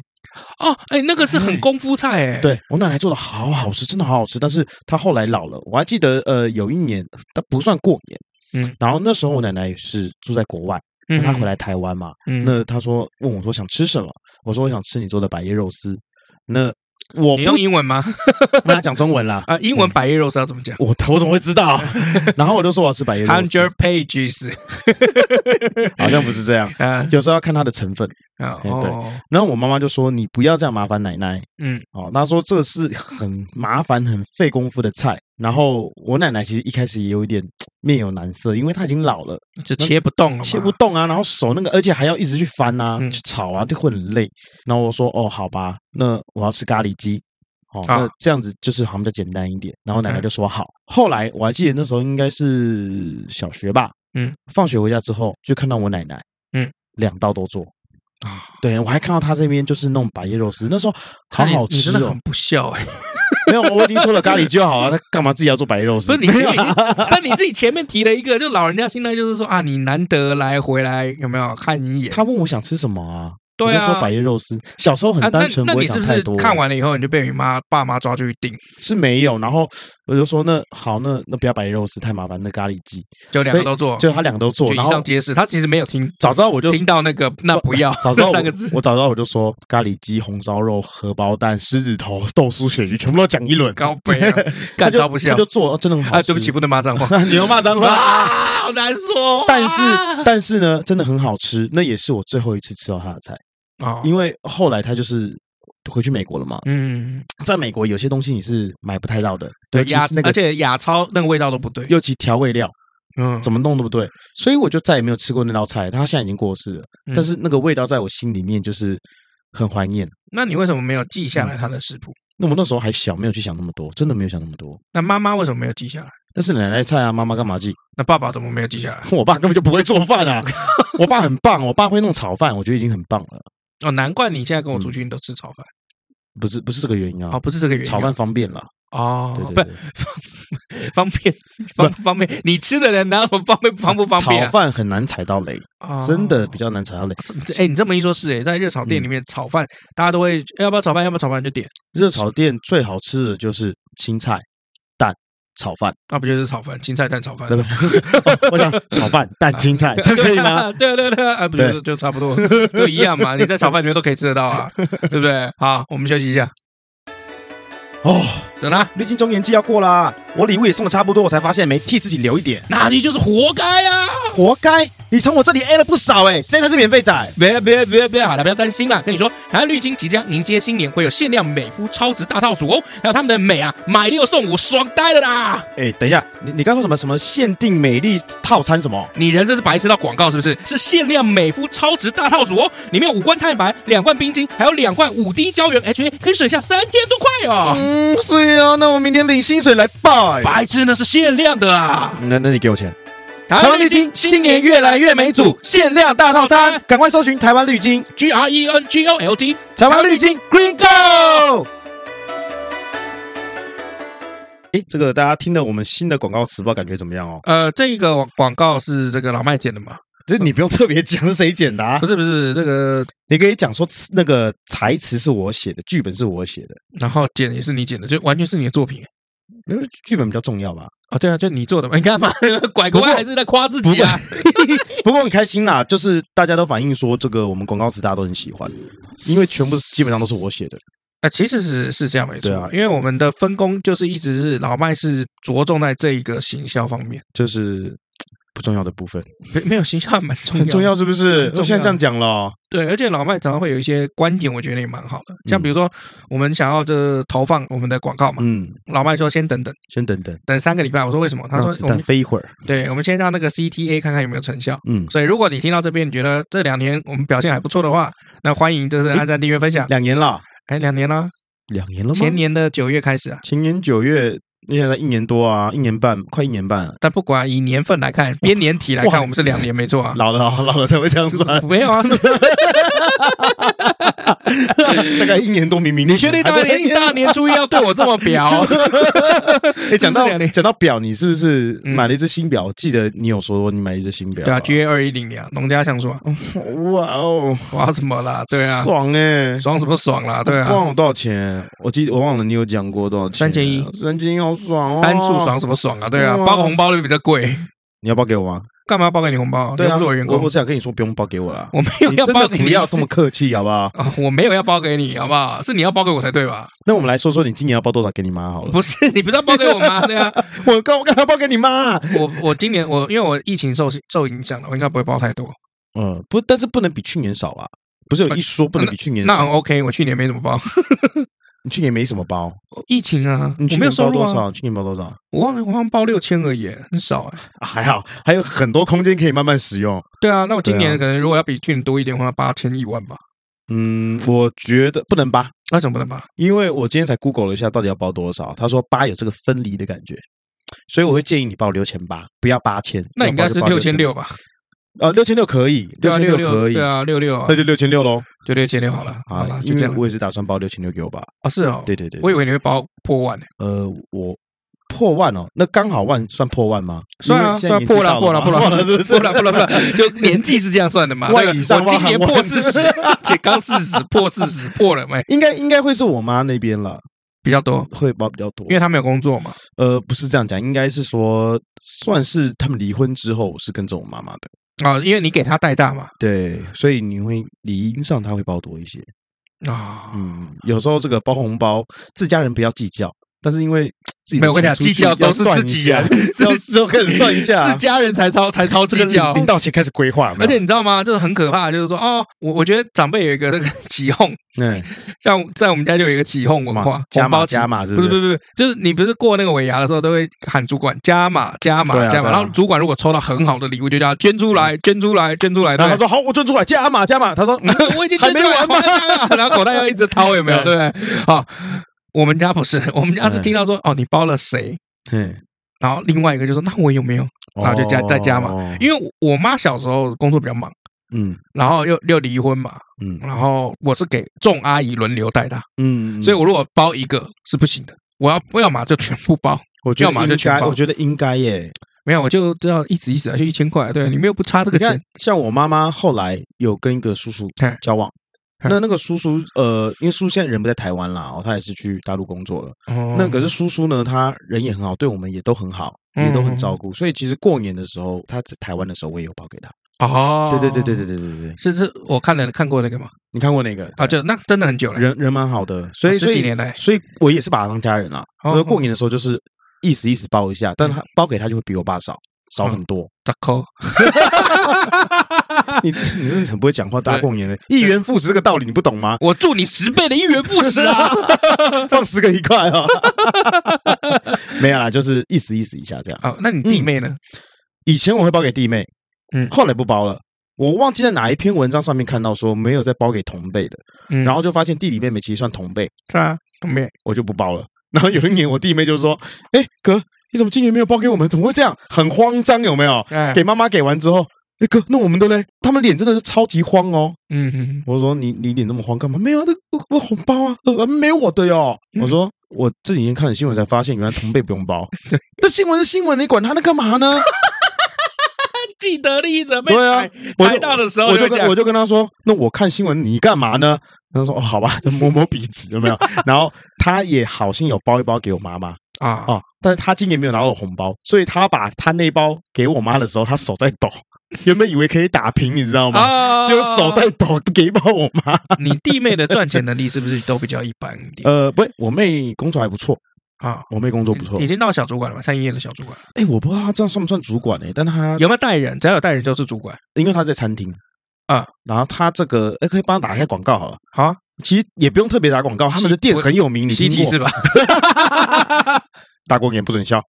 哦，哎，那个是很功夫菜哎，对我奶奶做的好好吃，真的好好吃。但是她后来老了，我还记得，呃，有一年，她不算过年，嗯，然后那时候我奶奶也是住在国外，嗯，她回来台湾嘛，嗯，那他说问我说想吃什么，我说我想吃你做的百叶肉丝，那。我你用英文吗？那他讲中文啦。啊，英文百叶肉丝要怎么讲？我我怎么会知道？然后我就说我要吃百叶肉丝。Hundred pages，好像不是这样。有时候要看它的成分。啊，对。然后我妈妈就说：“你不要这样麻烦奶奶。”嗯，哦，她说这是很麻烦、很费功夫的菜。然后我奶奶其实一开始也有一点面有难色，因为他已经老了，就切不动了，切不动啊。然后手那个，而且还要一直去翻啊，去炒啊，就会很累。然后我说：“哦，好吧，那我要吃咖喱鸡。”哦，那这样子就是好像比较简单一点。然后奶奶就说好。后来我还记得那时候应该是小学吧，嗯，放学回家之后就看到我奶奶，嗯，两道都做。啊，对，我还看到他这边就是弄百叶肉丝，那时候好好吃哦，很不孝哎。没有，我已经说了咖喱就好了，他干嘛自己要做百叶肉丝？不是你自己，那你自己前面提了一个，就老人家心态就是说啊，你难得来回来有没有看一眼？他问我想吃什么啊？对啊，说百叶肉丝，小时候很单纯，不会想太多。看完了以后，你就被你妈爸妈抓去订？是没有，然后我就说那好，那那不要百叶肉丝，太麻烦。那咖喱鸡就两个都做，就他两个都做，以上皆是。他其实没有听，早知道我就听到那个那不要，早知道三个字，我早知道我就说咖喱鸡、红烧肉、荷包蛋、狮子头、豆酥鳕鱼，全部都讲一轮。高杯，干招不笑，他就做，真的很好吃。对不起，不能骂脏话，你又骂脏话，好难说。但是但是呢，真的很好吃，那也是我最后一次吃到他的菜。啊，因为后来他就是回去美国了嘛。嗯，在美国有些东西你是买不太到的，对，亚而且亚超那个味道都不对，尤其调味料，嗯，怎么弄都不对，所以我就再也没有吃过那道菜。他现在已经过世了，但是那个味道在我心里面就是很怀念。那你为什么没有记下来他的食谱？那我那时候还小，没有去想那么多，真的没有想那么多。那妈妈为什么没有记下来？那是奶奶菜啊，妈妈干嘛记？那爸爸怎么没有记下来？我爸根本就不会做饭啊，我爸很棒，我爸会弄炒饭，我觉得已经很棒了。哦，难怪你现在跟我出去，你都吃炒饭，不是不是这个原因啊！哦，不是这个原因，炒饭方便了。哦，对对对，不 方便方方便，你吃的人哪有方便方不方便？炒饭很难踩到雷，真的比较难踩到雷。哎，你这么一说，是哎，在热炒店里面炒饭，大家都会要不要炒饭？要不要炒饭就点。热炒店最好吃的就是青菜蛋炒饭，那不就是炒饭？青菜蛋炒饭？我想炒饭 蛋青菜，这可以吗？对啊对啊对啊，不就就差不多，都一样嘛。你在炒饭里面都可以吃得到啊，对不对？好，我们休息一下。哦，怎么了？历经中年季要过啦，我礼物也送的差不多，我才发现没替自己留一点，那你就是活该啊！活该！你从我这里 A 了不少哎，谁才是免费仔？别别别别，好了，不要担心了。跟你说，台湾绿金即将迎接新年，会有限量美肤超值大套组哦，还有他们的美啊，买六送五，爽呆了啦！哎，等一下，你你刚说什么什么限定美丽套餐什么？你人这是白痴到广告是不是？是限量美肤超值大套组哦，里面有五罐太白，两罐冰晶，还有两罐五滴胶原 HA，可以省下三千多块哦。嗯，是啊，那我明天领薪水来报。白痴，那是限量的啊！那那你给我钱。台湾绿金新年越来越美组限量大套餐，赶快搜寻台湾绿金 G R E N G O L D，台湾绿金 Green Go。哎，这个大家听了我们新的广告词，不知道感觉怎么样哦？呃，这个广告是这个老麦剪的吗？这你不用特别讲是谁剪的啊？不是不是，这个你可以讲说那个台词是我写的，剧本是我写的，然后剪也是你剪的，就完全是你的作品。因为剧本比较重要吧？啊，对啊，就你做的嘛。你干嘛拐个弯还是在夸自己啊？不过很开心啦，就是大家都反映说，这个我们广告词大家都很喜欢，因为全部基本上都是我写的。呃，其实是是这样没错啊，因为我们的分工就是一直是老麦是着重在这一个行销方面，就是。不重要的部分，没没有形象蛮重要，很重要是不是？我现在这样讲了，对，而且老麦常常会有一些观点，我觉得也蛮好的。像比如说，我们想要这投放我们的广告嘛，嗯，老麦说先等等，先等等，等三个礼拜。我说为什么？他说子弹飞一会儿。对，我们先让那个 CTA 看看有没有成效。嗯，所以如果你听到这边，你觉得这两年我们表现还不错的话，那欢迎就是按赞、订阅、分享。两年了，哎，两年了，两年了吗？前年的九月开始啊，前年九月。现在一年多啊，一年半，快一年半。但不管以年份来看，编年体来看，我们是两年，没错啊。老了，老了才会这样算。没有啊，大概一年多，明明你确定大年大年初一要对我这么表？你 讲到 讲到表，你是不是买了一只新表？记得你有说你买一只新表？对啊，GA 二一零零，农家橡树啊。哇哦，哇什么啦？对啊，爽哎，爽什么爽啦？对啊，忘了多少钱？我记得我忘了，你有讲过多少钱？三千一，三千一好爽哦！单数爽什么爽啊？对啊，包个红包就比较贵。你要包给我吗？干嘛要包给你红包？对啊，不是我员工。我想跟你说不用包给我了。我没有要包给你，不要这么客气好不好？我没有要包给你，好不好？是你要包给我才对吧？那我们来说说，你今年要包多少给你妈好了？不是，你不是要包给我妈？对啊，我刚我刚要包给你妈。我我今年我因为我疫情受受影响了，我应该不会包太多。嗯，不，但是不能比去年少啊。不是有一说不能比去年少？那很 OK，我去年没怎么包。你去年没什么包？疫情啊，你去年包多少？去年包多少？我忘了，我好像包六千而已，很少哎。还好，还有很多空间可以慢慢使用。对啊，那我今年可能如果要比去年多一点的话，八千一万吧。嗯，我觉得不能八，那怎么不能八？因为我今天才 Google 了一下，到底要包多少？他说八有这个分离的感觉，所以我会建议你报六千八，不要八千。那应该是六千六吧？呃，六千六可以，六千六可以，对啊，六六，那就六千六喽，就六千六好了，好了，就这样我也是打算包六千六给我吧。啊，是哦，对对对，我以为你会包破万呢。呃，我破万哦，那刚好万算破万吗？算啊，算破了，破了，破了，是不是？破了，破了，破了，就年纪是这样算的嘛？万以上，我今年破四十，且刚四十，破四十，破了没？应该应该会是我妈那边了，比较多，会包比较多，因为他没有工作嘛。呃，不是这样讲，应该是说算是他们离婚之后是跟着我妈妈的。啊、哦，因为你给他带大嘛，对，所以你会理应上他会包多一些啊。哦、嗯，有时候这个包红包，自家人不要计较，但是因为自己没有跟你讲计较都是自己人，之后之后开始算一下，是家人才超才超计较，临到前开始规划。而且你知道吗？就是很可怕，就是说哦，我我觉得长辈有一个这个 起哄。嗯，像在我们家就有一个起哄文化，加码加码是不是？不是不是不是，就是你不是过那个尾牙的时候都会喊主管加码加码加码，然后主管如果抽到很好的礼物，就叫捐出来捐出来捐出来。然后他说好，我捐出来加码加码。他说我已经捐出来了，然后口袋要一直掏，有没有？对不对？好，我们家不是，我们家是听到说哦，你包了谁？嗯，然后另外一个就说那我有没有？然后就加再加嘛，因为我妈小时候工作比较忙。嗯，然后又又离婚嘛，嗯，然后我是给众阿姨轮流带大，嗯，所以我如果包一个是不行的，我要我要嘛就全部包，我觉得要嘛就全包。我觉得应该耶，没有我就知道一直一直啊，就一千块，对，你们又不差这个钱。像我妈妈后来有跟一个叔叔交往。那那个叔叔，呃，因为叔叔现在人不在台湾啦，哦，他也是去大陆工作了。哦。那可是叔叔呢，他人也很好，对我们也都很好，也都很照顾。所以其实过年的时候，他在台湾的时候，我也有包给他。哦。对对对对对对对对。是是，我看了看过那个吗？你看过那个？啊，就那真的很久了。人人蛮好的，所以十几年来，所以我也是把他当家人啊。所以过年的时候就是意思意思包一下，但他包给他就会比我爸少。少很多，咋抠？你你真的很不会讲话，大过年的，一元复始这个道理你不懂吗？我祝你十倍的一元复始啊！放十个一块啊！没有啦，就是意思意思一下这样。哦，那你弟妹呢？以前我会包给弟妹，嗯，后来不包了。我忘记在哪一篇文章上面看到说没有再包给同辈的，嗯，然后就发现弟弟妹妹其实算同辈，是啊，同辈，我就不包了。然后有一年我弟妹就说：“哎，哥。”你怎么今年没有包给我们？怎么会这样？很慌张，有没有？给妈妈给完之后，哎哥，那我们的嘞？他们脸真的是超级慌哦。嗯哼，我说你你脸那么慌干嘛？没有，那我我红包啊，呃，没有我的哟。我说我这几天看了新闻才发现，原来同辈不用包。那新闻是新闻，你管他那干嘛呢？既得利益者被踩踩到的时候，我就我就跟他说，那我看新闻你干嘛呢？他说哦，好吧，就摸摸鼻子有没有？然后他也好心有包一包给我妈妈。啊啊！但是他今年没有拿到红包，所以他把他那包给我妈的时候，他手在抖，原本以为可以打平，你知道吗？啊，就手在抖，给一包我妈。你弟妹的赚钱能力 是不是都比较一般一点？呃，不，我妹工作还不错啊，我妹工作不错，已经到小主管了嘛，餐饮业的小主管。哎，我不知道他这样算不算主管呢？但他有没有带人？只要有带人就是主管，因为他在餐厅啊。然后他这个，哎，可以帮他打一下广告好了。好。其实也不用特别打广告，他们的店很有名，你听过是吧？大过年不准笑，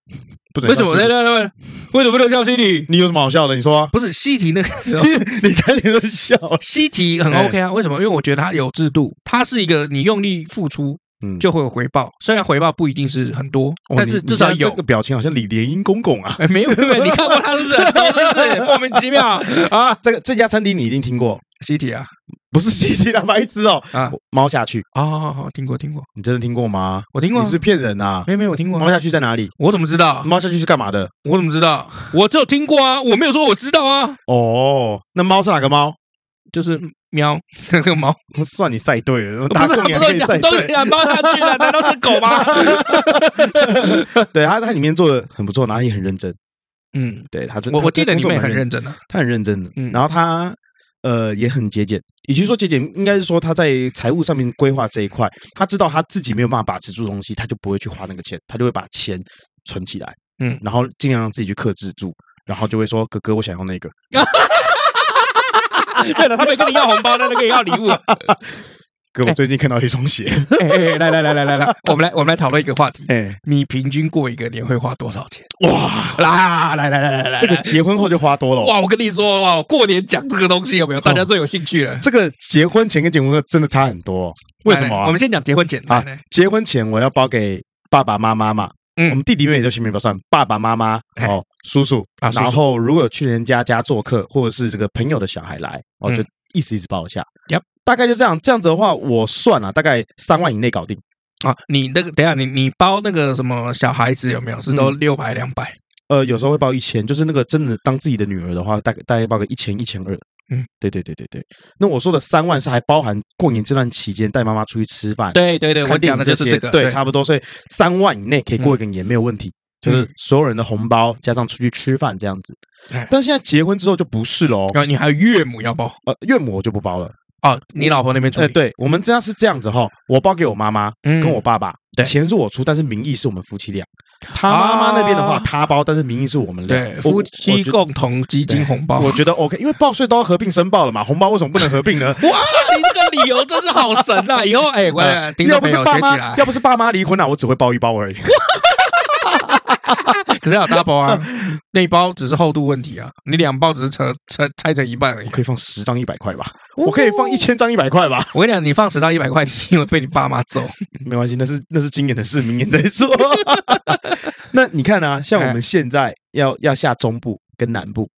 不准笑。为什么？对对对，为什么不能笑西堤？你有什么好笑的？你说啊。不是西堤那个时候，你看你都笑。西堤很 OK 啊，为什么？因为我觉得它有制度，它是一个你用力付出，嗯，就会有回报。虽然回报不一定是很多，但是至少有。这个表情好像李莲英公公啊。没有没有，你看过他是不是？是不是莫名其妙 啊？这个这家餐厅你一定听过西堤啊。不是西堤的白痴哦啊！猫下去啊！好好听过听过，你真的听过吗？我听过，你是骗人呐！没有没有，我听过。猫下去在哪里？我怎么知道？猫下去是干嘛的？我怎么知道？我只有听过啊，我没有说我知道啊。哦，那猫是哪个猫？就是喵 那个猫。算你赛对了，大过年可以赛对。都是讲猫下去的，难道是狗吗？对，他他里面做的很不错，然后也很认真。嗯，对他真，我我记得里面很认真的，他很认真的。嗯，然后他。呃，也很节俭。与其说姐姐，应该是说她在财务上面规划这一块，他知道他自己没有办法把持住东西，他就不会去花那个钱，他就会把钱存起来，嗯，然后尽量让自己去克制住，然后就会说：“哥哥，我想要那个。”对了，他没跟你要红包，但是可以要礼物。哥，我最近看到一双鞋，来来来来来来，我们来我们来讨论一个话题。哎，你平均过一个年会花多少钱？哇，来来来来来来，这个结婚后就花多了。哇，我跟你说哇，过年讲这个东西有没有？大家最有兴趣了。这个结婚前跟结婚后真的差很多。为什么？我们先讲结婚前啊。结婚前我要包给爸爸妈妈嘛，嗯，我们弟弟妹妹就先不算，爸爸妈妈哦，叔叔啊，然后如果去人家家做客，或者是这个朋友的小孩来，我就意思意思包一下。大概就这样，这样子的话，我算了，大概三万以内搞定啊。你那个，等下你你包那个什么小孩子有没有？是都六百两百？呃，有时候会包一千，就是那个真的当自己的女儿的话，大概大概包个一千一千二。嗯，对对对对对。那我说的三万是还包含过年这段期间带妈妈出去吃饭。对对对，我讲的就是这个，对，差不多。所以三万以内可以过一个年没有问题，就是所有人的红包加上出去吃饭这样子。但现在结婚之后就不是喽，你还有岳母要包，呃，岳母我就不包了。哦，你老婆那边出？哎，对，我们家是这样子哈，我包给我妈妈跟我爸爸，钱是我出，但是名义是我们夫妻俩。他妈妈那边的话，他包，但是名义是我们俩。对，夫妻共同基金红包，我觉得 OK，因为报税都要合并申报了嘛，红包为什么不能合并呢？哇，你这个理由真是好神啊！以后哎，我要不是爸妈，要不是爸妈离婚了，我只会包一包而已。可是要大包啊，那一包只是厚度问题啊，你两包只是拆拆拆成一半而已。我可以放十张一百块吧，我可以放一千张一百块吧。我跟你讲，你放十张一百块，你因为被你爸妈揍，没关系，那是那是今年的事，明年再说。那你看啊，像我们现在要要下中部跟南部。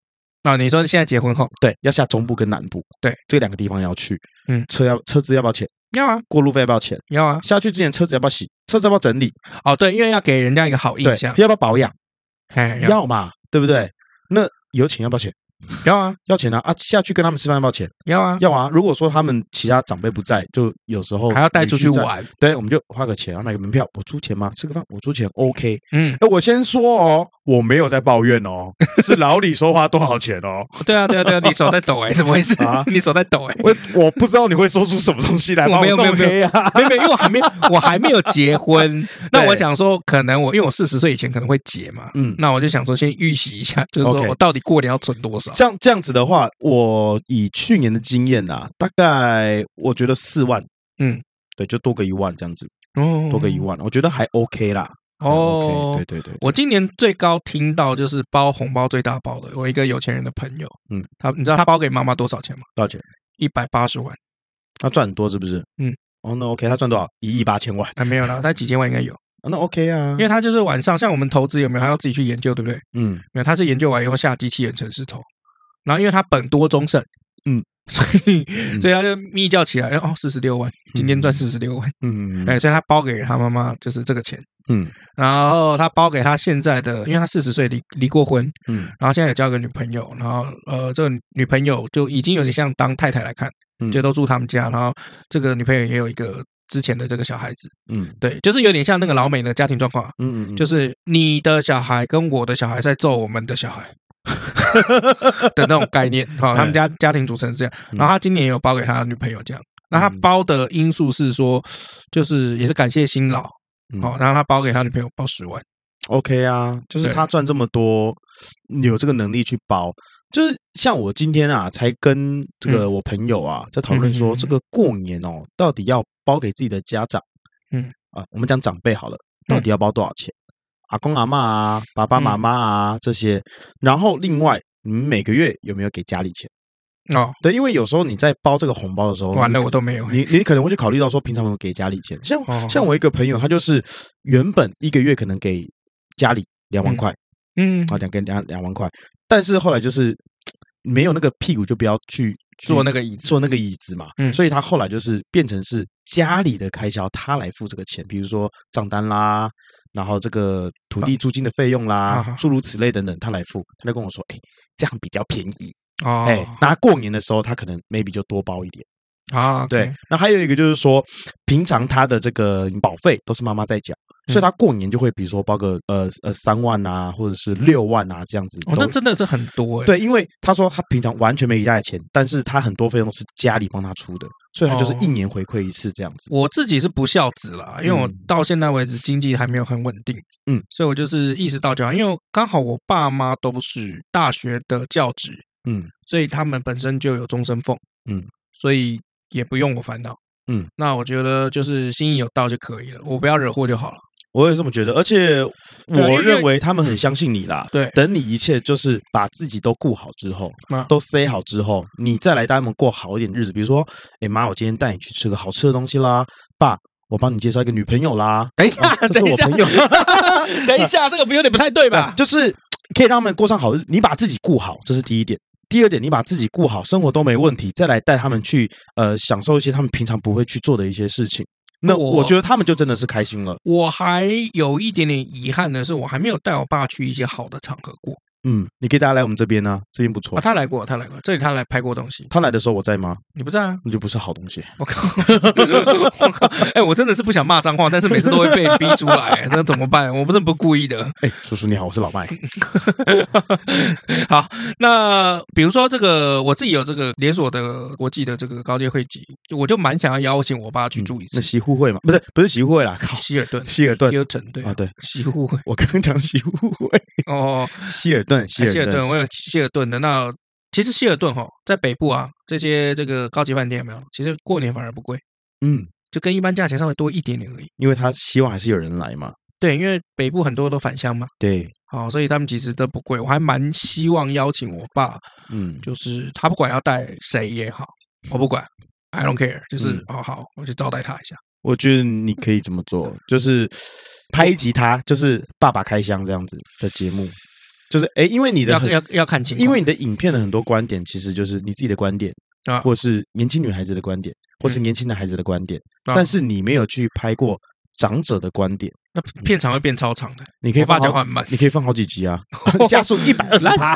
啊，你说现在结婚后，对，要下中部跟南部，对，这两个地方要去，嗯，车要车子要不要钱？要啊，过路费要不要钱？要啊，下去之前车子要不要洗？车子要不要整理？哦，对，因为要给人家一个好印象，要不要保养？哎，要嘛，对不对？那有钱要不要钱？要啊，要钱啊！啊，下去跟他们吃饭要不要钱？要啊，要啊！如果说他们其他长辈不在，就有时候还要带出去玩，对，我们就花个钱啊，买个门票，我出钱吗？吃个饭我出钱，OK。嗯，哎，我先说哦，我没有在抱怨哦，是老李说花多少钱哦？对啊，对啊，对啊，你手在抖哎，怎么回事啊？你手在抖哎，我我不知道你会说出什么东西来，我没有没有没有啊，没有，因为我还没我还没有结婚，那我想说，可能我因为我四十岁以前可能会结嘛，嗯，那我就想说先预习一下，就是说我到底过年要存多少？这样这样子的话。话，我以去年的经验啊，大概我觉得四万，嗯，对，就多个一万这样子，哦，多个一万，我觉得还 OK 啦。哦，对对对，我今年最高听到就是包红包最大包的，我一个有钱人的朋友，嗯，他你知道他包给妈妈多少钱吗？多少钱？一百八十万，他赚很多是不是？嗯，哦，那 OK，他赚多少？一亿八千万？还没有啦，他几千万应该有。那 OK 啊，因为他就是晚上，像我们投资有没有他要自己去研究，对不对？嗯，没有，他是研究完以后下机器人城市投。然后，因为他本多终胜，嗯，所以所以他就密叫起来，哦，四十六万，今天赚四十六万，嗯，哎，所以他包给他妈妈就是这个钱，嗯，然后他包给他现在的，因为他四十岁离离过婚，嗯，然后现在有交个女朋友，然后呃，这个女朋友就已经有点像当太太来看，就都住他们家，然后这个女朋友也有一个之前的这个小孩子，嗯，对，就是有点像那个老美的家庭状况，嗯嗯，就是你的小孩跟我的小孩在揍我们的小孩。的那种概念，好，他们家家庭组成是这样，然后他今年也有包给他女朋友这样，那他包的因素是说，就是也是感谢辛劳，好，然后他包给他女朋友包十万，OK 啊，就是他赚这么多，有这个能力去包，就是像我今天啊，才跟这个我朋友啊在讨论说，这个过年哦，到底要包给自己的家长，嗯。啊，我们讲长辈好了，到底要包多少钱？阿公阿妈啊，爸爸妈妈啊这些，然后另外你们每个月有没有给家里钱？哦，对，因为有时候你在包这个红包的时候，完了我都没有。你你可能会去考虑到说，平常有没有给家里钱？像像我一个朋友，他就是原本一个月可能给家里两万块，嗯，啊，两个两两万块，但是后来就是没有那个屁股，就不要去坐那个椅子，坐那个椅子嘛，嗯，所以他后来就是变成是家里的开销，他来付这个钱，比如说账单啦。然后这个土地租金的费用啦，诸如此类等等，他来付，他就跟我说：“哎，这样比较便宜。”哦，哎，那过年的时候他可能 maybe 就多包一点啊。对，那还有一个就是说，平常他的这个保费都是妈妈在缴，所以他过年就会比如说包个呃呃三万啊，或者是六万啊这样子。哦，那真的是很多哎。对，因为他说他平常完全没给家里钱，但是他很多费用是家里帮他出的。所以他就是一年回馈一次这样子。我自己是不孝子啦，因为我到现在为止经济还没有很稳定，嗯，所以我就是意识到就好，因为刚好我爸妈都是大学的教职，嗯，所以他们本身就有终身俸，嗯，所以也不用我烦恼，嗯，那我觉得就是心意有到就可以了，我不要惹祸就好了。我也这么觉得，而且我认为他们很相信你啦。对，等你一切就是把自己都顾好之后，都塞好之后，你再来带他们过好一点日子。比如说，哎妈，我今天带你去吃个好吃的东西啦。爸，我帮你介绍一个女朋友啦。等一下，这是我朋友。等一下，这个不有点不太对吧？就是可以让他们过上好日子。你把自己顾好，这是第一点。第二点，你把自己顾好，生活都没问题，再来带他们去呃享受一些他们平常不会去做的一些事情。那我我觉得他们就真的是开心了。我还有一点点遗憾的是，我还没有带我爸去一些好的场合过。嗯，你可以带他来我们这边呢，这边不错。啊他来过，他来过，这里他来拍过东西。他来的时候我在吗？你不在啊，那就不是好东西。我靠！我靠！哎，我真的是不想骂脏话，但是每次都会被逼出来，那怎么办？我不是不故意的。哎，叔叔你好，我是老麦。好，那比如说这个，我自己有这个连锁的国际的这个高阶会籍，我就蛮想要邀请我爸去住一次。那习互会嘛？不是，不是习互会啦，靠，希尔顿，希尔顿，希尔顿，对啊，对，习互会。我刚刚讲习互会哦，希尔顿，希尔顿。我有希尔顿的，那其实希尔顿哈，在北部啊，这些这个高级饭店有没有？其实过年反而不贵，嗯，就跟一般价钱稍微多一点点而已。因为他希望还是有人来嘛。对，因为北部很多都返乡嘛。对，好，所以他们其实都不贵。我还蛮希望邀请我爸，嗯，就是他不管要带谁也好，我不管，I don't care，就是、嗯、哦好，我去招待他一下。我觉得你可以这么做，就是拍一集他就是爸爸开箱这样子的节目。就是哎，因为你的要要要看清，因为你的影片的很多观点，其实就是你自己的观点啊，或是年轻女孩子的观点，或是年轻的孩子的观点，但是你没有去拍过长者的观点，那片长会变超长的。你可以放讲话很慢，你可以放好几集啊，加速一百二十趴，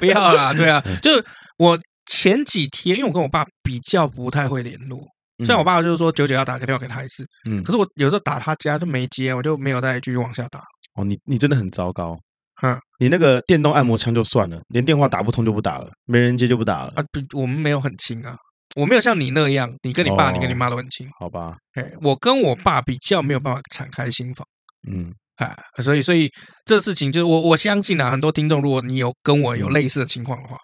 不要啦，对啊，就是我前几天，因为我跟我爸比较不太会联络，虽然我爸就是说九九要打个电话给他一次，嗯，可是我有时候打他家都没接，我就没有再继续往下打。哦，你你真的很糟糕。嗯，你那个电动按摩枪就算了，连电话打不通就不打了，没人接就不打了。啊，不，我们没有很亲啊，我没有像你那样，你跟你爸、哦、你跟你妈都很亲，好吧？哎，我跟我爸比较没有办法敞开心房，嗯，哎，所以所以这事情就是我我相信啊，很多听众，如果你有跟我有类似的情况的话，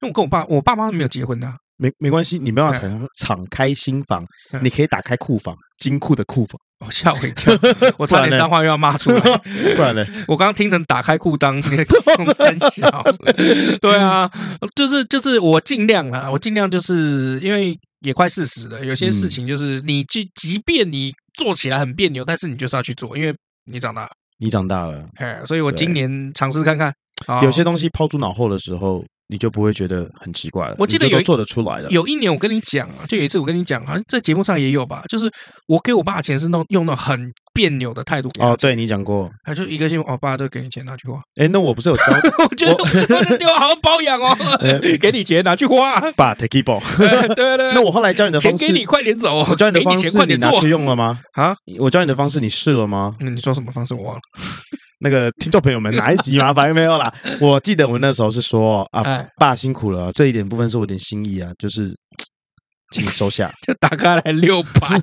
因为我跟我爸，我爸妈都没有结婚的、啊，没没关系，你没办法敞敞开心房，你可以打开库房，金库的库房。我吓我一跳，我差点脏话又要骂出来，不然呢？我刚刚听成打开裤裆，你真小。对啊，就是就是我尽量啊，我尽量就是因为也快四十了，有些事情就是你即即便你做起来很别扭，但是你就是要去做，因为你长大了，你长大了，哎，所以我今年尝试看看，有些东西抛诸脑后的时候。你就不会觉得很奇怪了。我记得有做得出来的。有一年我跟你讲啊，就有一次我跟你讲，好像在节目上也有吧，就是我给我爸钱是弄用的很别扭的态度。哦，对你讲过，他就一个信，我爸就给你钱拿去花。哎，那我不是有教？我觉得 我对我好好保养哦，给你钱拿去花。爸，take it ball。对对。那我后来教你的方式，钱给你，快点走。我教你的方式，你拿去用了吗？啊？我教你的方式，你试了吗？那你说什么方式？我忘了。那个听众朋友们，哪一集麻烦没有啦？我记得我那时候是说啊，爸辛苦了，这一点部分是我点心意啊，就是请你收下，就打开来六百，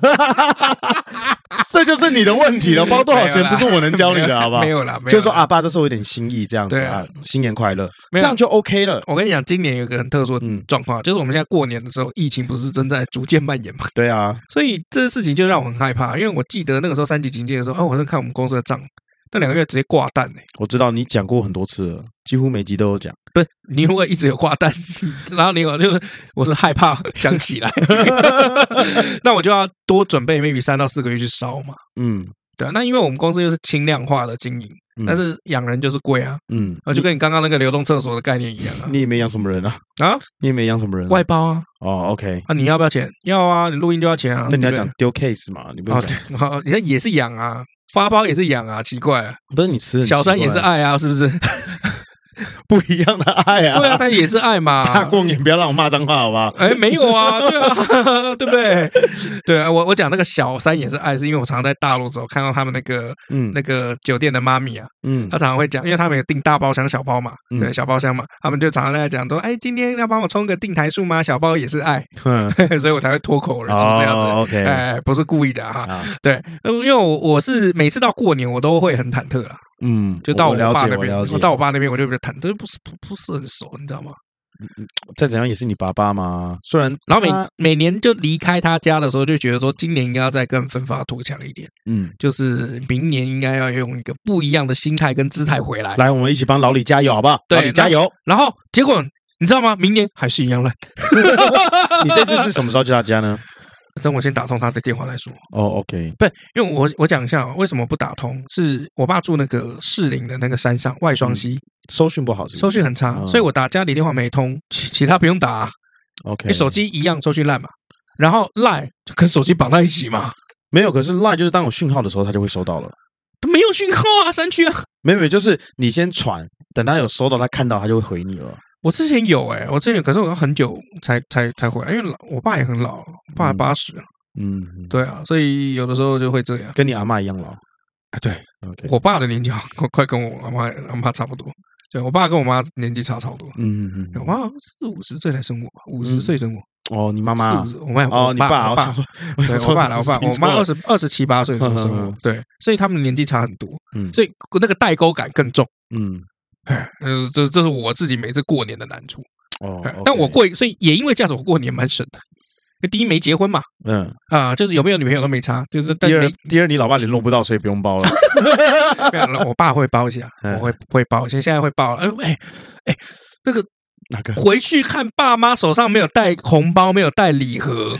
这就是你的问题了。包多少钱不是我能教你的，好不好？没有啦，就是说啊，爸，这是我点心意，这样子啊，新年快乐，这样就 OK 了。我跟你讲，今年有个很特殊的状况，就是我们现在过年的时候，疫情不是正在逐渐蔓延嘛？对啊，所以这个事情就让我很害怕，因为我记得那个时候三级警戒的时候，哦，我在看我们公司的账。那两个月直接挂蛋呢？我知道你讲过很多次了，几乎每集都有讲。不是你如果一直有挂蛋，然后你有就是我是害怕想起来，那我就要多准备 maybe 三到四个月去烧嘛。嗯，对啊。那因为我们公司又是轻量化的经营，但是养人就是贵啊。嗯，就跟你刚刚那个流动厕所的概念一样啊。你也没养什么人啊？啊，你也没养什么人？外包啊。哦，OK。那你要不要钱？要啊，你录音就要钱啊。那你要讲丢 case 嘛？你不要讲。好，你看也是养啊。发包也是养啊，奇怪啊，不是你吃小三也是爱啊，是不是？不一样的爱啊，对啊，但也是爱嘛。大过年不要让我骂脏话，好不好？哎，没有啊，对啊，对不对？对啊，我我讲那个小三也是爱，是因为我常常在大陆时候看到他们那个嗯那个酒店的妈咪啊，嗯，他常常会讲，因为他们有订大包厢、小包嘛，对，小包厢嘛，他们就常常在讲说，哎，今天要帮我充个订台数吗？小包也是爱，嗯，所以我才会脱口而出这样子。OK，哎，不是故意的哈，对，因为我我是每次到过年我都会很忐忑啦。嗯，就到我爸那边，我到我爸那边，我就比较忐忑，不是不不是很熟，你知道吗？再怎样也是你爸爸嘛。虽然，然后每每年就离开他家的时候，就觉得说今年应该要再更奋发图强一点。嗯，就是明年应该要用一个不一样的心态跟姿态回来。来，我们一起帮老李加油，好不好？对，老李加油。然后结果你知道吗？明年还是一样烂。你这次是什么时候去他家呢？等我先打通他的电话来说。哦，OK，不，因为我我讲一下为什么不打通，是我爸住那个士林的那个山上外双溪，收讯不好，收讯很差，所以我打家里电话没通，其其他不用打。OK，你手机一样收讯烂嘛，然后就跟手机绑在一起嘛，没有，可是 Line 就是当有讯号的时候，他就会收到了，都没有讯号啊，山区啊，没有，没有，就是你先传，等他有收到，他看到他就会回你了。我之前有哎，我之前可是我要很久才才才回来，因为老我爸也很老，我爸八十啊。嗯，对啊，所以有的时候就会这样，跟你阿妈一样老。哎，对，我爸的年纪快快跟我阿妈阿妈差不多。对，我爸跟我妈年纪差超多。嗯嗯嗯，我妈四五十岁才生我，五十岁生我。哦，你妈妈？我妈哦，你爸？我爸，我爸，我爸，我妈二十二十七八岁就生我。对，所以他们年纪差很多。嗯，所以那个代沟感更重。嗯。哎，呃，这这是我自己每次过年的难处哦。但我过，所以也因为这样子，我过年蛮省的。第一没结婚嘛，嗯啊，就是有没有女朋友都没差。就是第二，第二你老爸联络不到，所以不用包了。我爸会包一下，我会会包，现现在会包了。哎哎，那个哪个？回去看爸妈手上没有带红包，没有带礼盒，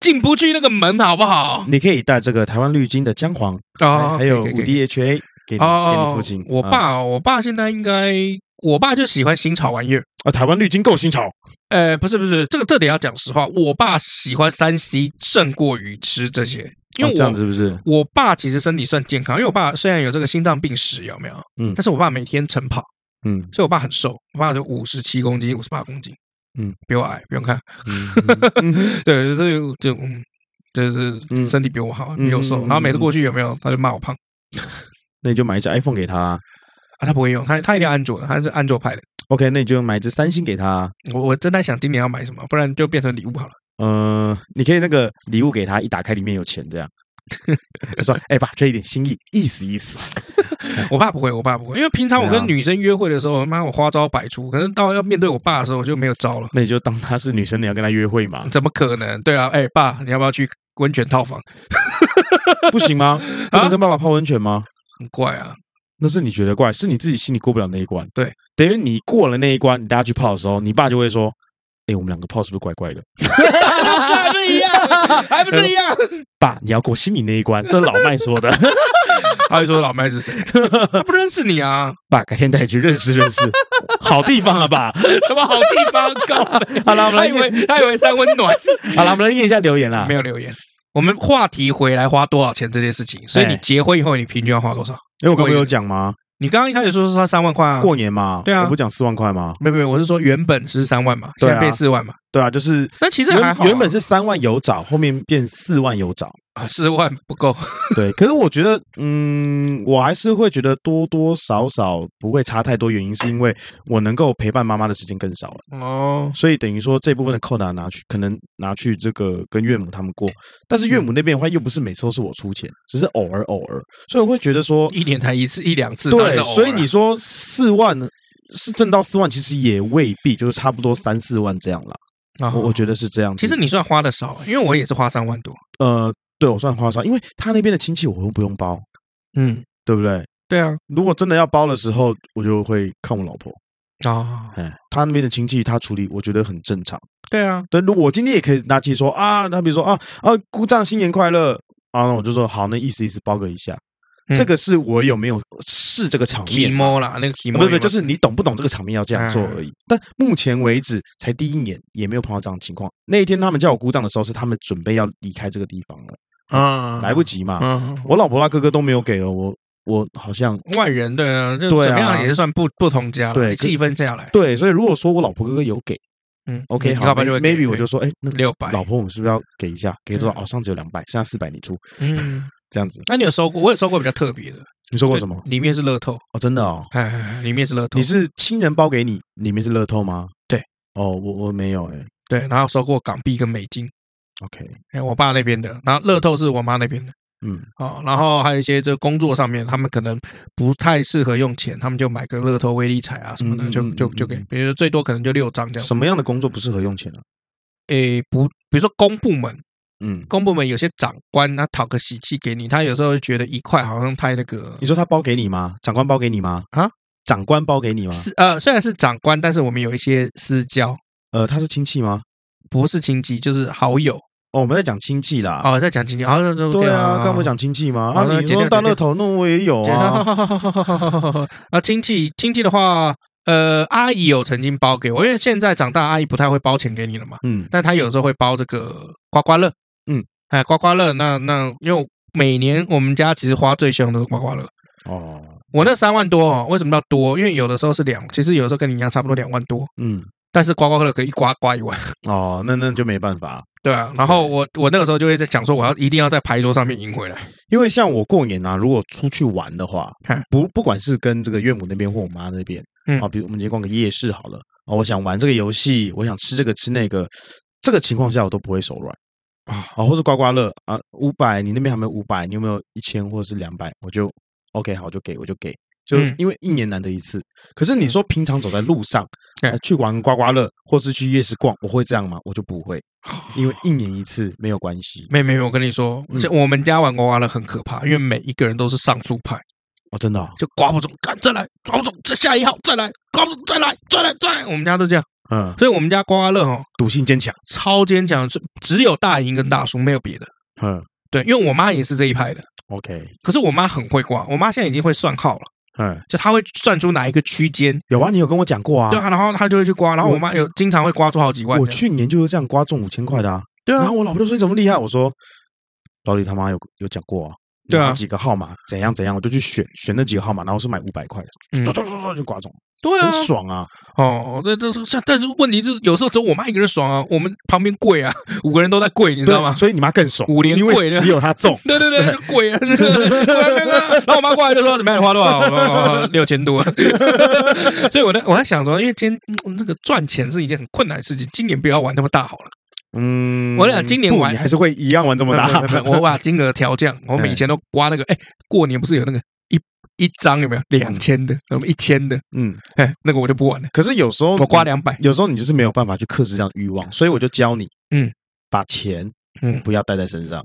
进不去那个门，好不好？你可以带这个台湾绿金的姜黄啊，还有五 DHA。给你，给你父亲。我爸，我爸现在应该我爸就喜欢新潮玩意儿啊，台湾绿金够新潮。呃，不是不是，这个这点要讲实话，我爸喜欢三 C 胜过于吃这些，因为我、哦、这样子是不是？我爸其实身体算健康，因为我爸虽然有这个心脏病史，有没有？嗯，但是我爸每天晨跑，嗯，所以我爸很瘦，我爸就五十七公斤，五十八公斤，嗯，比我矮，不用看，嗯嗯、对，这就就嗯，就是身体比我好，比我瘦，然后每次过去有没有，他就骂我胖，那你就买一只 iPhone 给他啊，他不会用，他他一定要安卓的，他是安卓派的。OK，那你就买一只三星给他。我我正在想今年要买什么，不然就变成礼物好了。嗯、呃，你可以那个礼物给他，一打开里面有钱这样。他 说：“哎、欸、爸，这一点心意，意思意思。”我爸不会，我爸不会，因为平常我跟女生约会的时候，妈我花招百出，可是到要面对我爸的时候，我就没有招了。那你就当他是女生，你要跟他约会嘛？怎么可能？对啊，哎、欸、爸，你要不要去温泉套房？不行吗？不能跟爸爸泡温泉吗？很怪啊。那是你觉得怪，是你自己心里过不了那一关。对，等于你过了那一关，你大家去泡的时候，你爸就会说：“哎，我们两个泡是不是怪怪的？”还不是一样，还不是一样。爸，你要过心里那一关，这是老麦说的。他会说老麦是谁？他不认识你啊。爸，改天带你去认识认识。好地方了吧？什么好地方？好了，我们来念，他以为三温暖。好了，我们来念一下留言啦。没有留言。我们话题回来花多少钱这件事情，所以你结婚以后你平均要花多少？因为我刚刚有讲吗？你刚刚一开始说是花三万块啊，过年嘛，对啊，我不讲四万块吗？没有没有，我是说原本是三万嘛，现在变四万嘛，对啊，就是，那其实还好，原本是三万有找，后面变四万有找。啊，四万不够。对，可是我觉得，嗯，我还是会觉得多多少少不会差太多。原因是因为我能够陪伴妈妈的时间更少了哦，所以等于说这部分的扣打拿去，可能拿去这个跟岳母他们过。但是岳母那边的话，又不是每次都是我出钱，只是偶尔偶尔，所以我会觉得说一年才一次一两次。对，所以你说四万是挣到四万，其实也未必，就是差不多三四万这样了。我、哦、我觉得是这样。其实你算花的少，因为我也是花三万多。呃。对，我算花哨，因为他那边的亲戚我又不用包，嗯，对不对？对啊，如果真的要包的时候，我就会看我老婆啊，哎，他那边的亲戚他处理，我觉得很正常。对啊，对，如果我今天也可以拿起说啊，他比如说啊啊，姑丈新年快乐啊，那我就说好，那意思意思包个一下。这个是我有没有试这个场面？啦，那个不不不，就是你懂不懂这个场面要这样做而已。但目前为止才第一年，也没有碰到这样的情况。那一天他们叫我鼓掌的时候，是他们准备要离开这个地方了。啊，来不及嘛！嗯，我老婆她哥哥都没有给了我，我好像外人对啊，就怎么样也是算不不同家了，对，细分下来，对，所以如果说我老婆哥哥有给，嗯，OK，好，maybe 我就说，哎，那六百，老婆我们是不是要给一下？给多少？哦，上次有两百，剩下四百你出，嗯，这样子。那你有收过？我有收过比较特别的，你收过什么？里面是乐透哦，真的哦，哎，里面是乐透。你是亲人包给你，里面是乐透吗？对，哦，我我没有哎，对，然后收过港币跟美金。OK，哎，我爸那边的，然后乐透是我妈那边的，嗯，哦，然后还有一些这个工作上面，他们可能不太适合用钱，他们就买个乐透、威力彩啊什么的，就就就给，比如说最多可能就六张这样。什么样的工作不适合用钱啊？诶，不，比如说公部门，嗯，公部门有些长官他讨个喜气给你，他有时候觉得一块好像太那个。你说他包给你吗？长官包给你吗？啊，长官包给你吗？是呃，虽然是长官，但是我们有一些私交。呃，他是亲戚吗？不是亲戚，就是好友。哦，我们在讲亲戚啦。哦，在讲亲戚。啊，对啊，刚不讲亲戚吗？啊，你说大乐透，那我也有啊。啊，亲戚，亲戚的话，呃，阿姨有曾经包给我，因为现在长大，阿姨不太会包钱给你了嘛。嗯。但她有时候会包这个刮刮乐。嗯。哎，刮刮乐，那那，因为每年我们家其实花最凶的是刮刮乐。哦。我那三万多哦，为什么要多？因为有的时候是两，其实有的时候跟你一样，差不多两万多。嗯。但是刮刮乐可以一刮刮一万。哦，那那就没办法。对啊，然后我我那个时候就会在讲说，我要一定要在牌桌上面赢回来。因为像我过年啊，如果出去玩的话，不不管是跟这个岳母那边或我妈那边，啊，比如我们今天逛个夜市好了，啊，我想玩这个游戏，我想吃这个吃那个，这个情况下我都不会手软啊，啊，或是刮刮乐啊，五百，你那边还没有五百，你有没有一千或者是两百，我就 OK，好，我就给我就给。就因为一年难得一次，可是你说平常走在路上，去玩刮刮乐，或是去夜市逛，我会这样吗？我就不会，因为一年一次没有关系。没没没，我跟你说，我们家玩刮刮乐很可怕，因为每一个人都是上注派哦，真的，就刮不中，干再来，抓不中，再下一号，再来，刮不中，再来，再来，再来，我们家都这样，嗯，所以我们家刮刮乐哦，赌性坚强，超坚强，只只有大赢跟大输，没有别的，嗯，对，因为我妈也是这一派的，OK，可是我妈很会刮，我妈现在已经会算号了。嗯，就她会算出哪一个区间。有啊，你有跟我讲过啊。对啊，然后她就会去刮，然后我妈有经常会刮出好几万。我去年就是这样刮中五千块的啊。对啊，然后我老婆就说你怎么厉害？我说老李他妈有有讲过啊。对啊，几个号码怎样怎样，我就去选选那几个号码，然后是买五百块的，唰唰唰唰就刮中，对啊，很爽啊！哦，这这这，但是问题是有时候只有我妈一个人爽啊，我们旁边跪啊，五个人都在跪，你知道吗？所以你妈更爽，五连跪，只有她中，对 对对，跪啊！然后我妈过来就说：“怎么样？你花多少？六千多。”所以我在我在想说，因为今天那个赚钱是一件很困难的事情，今年不要玩那么大好了。嗯，我俩今年玩还是会一样玩这么大。我把金额调降，我们以前都刮那个，哎，过年不是有那个一一张有没有两千的，那么一千的，嗯，哎，那个我就不玩了。可是有时候我刮两百，有时候你就是没有办法去克制这样欲望，所以我就教你，嗯，把钱嗯不要带在身上。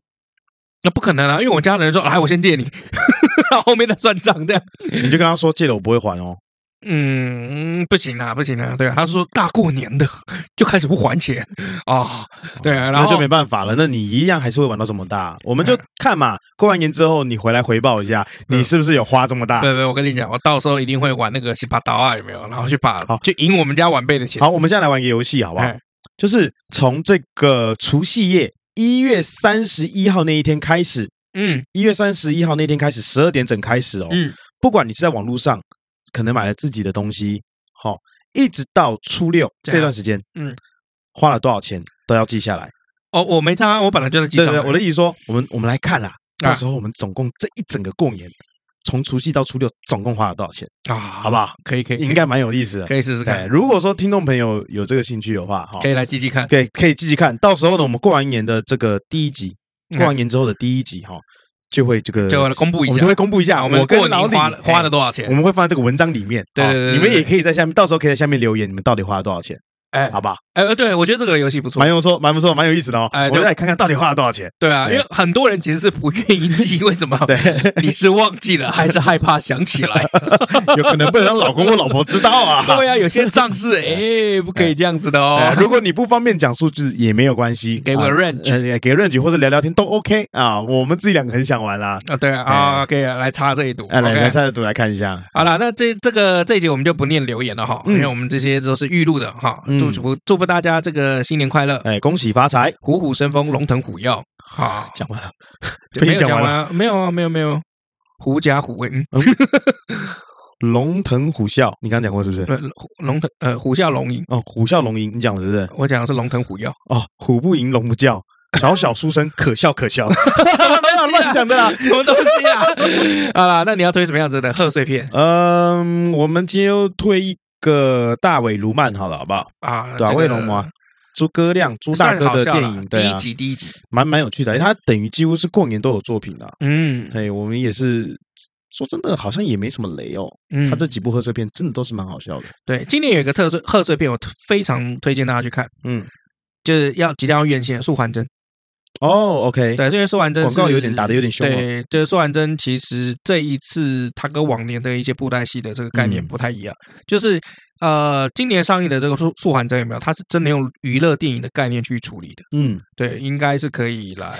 那不可能啊，因为我家人说，来，我先借你，然后后面再算账这样。你就跟他说，借了我不会还哦。嗯，不行啊，不行啊，对啊，他说大过年的 就开始不还钱啊，对啊，然后那就没办法了。那你一样还是会玩到这么大，我们就看嘛。过完年之后你回来回报一下，你是不是有花这么大？对对，我跟你讲，我到时候一定会玩那个洗把刀啊，有没有？然后去把好去赢我们家晚辈的钱。好，我们现在来玩一个游戏，好不好？就是从这个除夕夜一月三十一号那一天开始，嗯，一月三十一号那天开始十二点整开始哦，嗯，不管你是在网络上。可能买了自己的东西，好，一直到初六这段时间，嗯，花了多少钱都要记下来。哦，我没差，我本来就在记账。我的意思说，我们我们来看啦，到时候我们总共这一整个过年，从除夕到初六，总共花了多少钱啊？好不好？可以，可以，应该蛮有意思的，可以试试看。如果说听众朋友有这个兴趣的话，哈，可以来记记看，可以可以记记看。到时候呢，我们过完年的这个第一集，过完年之后的第一集，哈。就会这个就来公布一下，我就会公布一下，我们过年花了花了多少钱，我们会放在这个文章里面。对对对，你们也可以在下面，到时候可以在下面留言，你们到底花了多少钱？哎，好吧，哎，对，我觉得这个游戏不错，蛮不错，蛮不错，蛮有意思的哦。哎，我们来看看到底花了多少钱。对啊，因为很多人其实是不愿意记，为什么？对，你是忘记了，还是害怕想起来？有可能不能让老公或老婆知道啊。对啊，有些账是哎，不可以这样子的哦。如果你不方便讲数字也没有关系，给个 range，给个 range 或者聊聊天都 OK 啊。我们自己两个很想玩啦。啊，对啊，可以来插这一赌，来来插这赌来看一下。好了，那这这个这一节我们就不念留言了哈，因为我们这些都是预录的哈。祝福祝福大家。这个新年快乐！哎，恭喜发财，虎虎生风，龙腾虎跃。好，讲完了，没有讲完了，没有啊，没有没有，狐假虎威，龙腾虎啸，你刚刚讲过是不是？龙腾呃，虎啸龙吟哦，虎啸龙吟，你讲的是不是？我讲的是龙腾虎跃哦，虎不吟，龙不叫，小小书生可笑可笑，没有 乱讲的啦，什么东西啊？好啦，那你要推什么样子的贺岁片？嗯，我们今天又推一。个大尾卢曼好了，好不好啊？大尾鲈鳗，诸葛亮，朱大哥的电影，对啊，第一集，第一集，蛮蛮有趣的。他等于几乎是过年都有作品了。嗯，哎，我们也是说真的，好像也没什么雷哦。嗯，他这几部贺岁片真的都是蛮好笑的。对，今年有一个特色贺岁片，我非常推荐大家去看。嗯，就是要即将要院线《素还真》。哦，OK，对，这个素还真广告有点打的有点凶。对，这个素还真其实这一次它跟往年的一些布袋戏的这个概念不太一样，就是呃，今年上映的这个素素还真有没有？它是真的用娱乐电影的概念去处理的。嗯，对，应该是可以来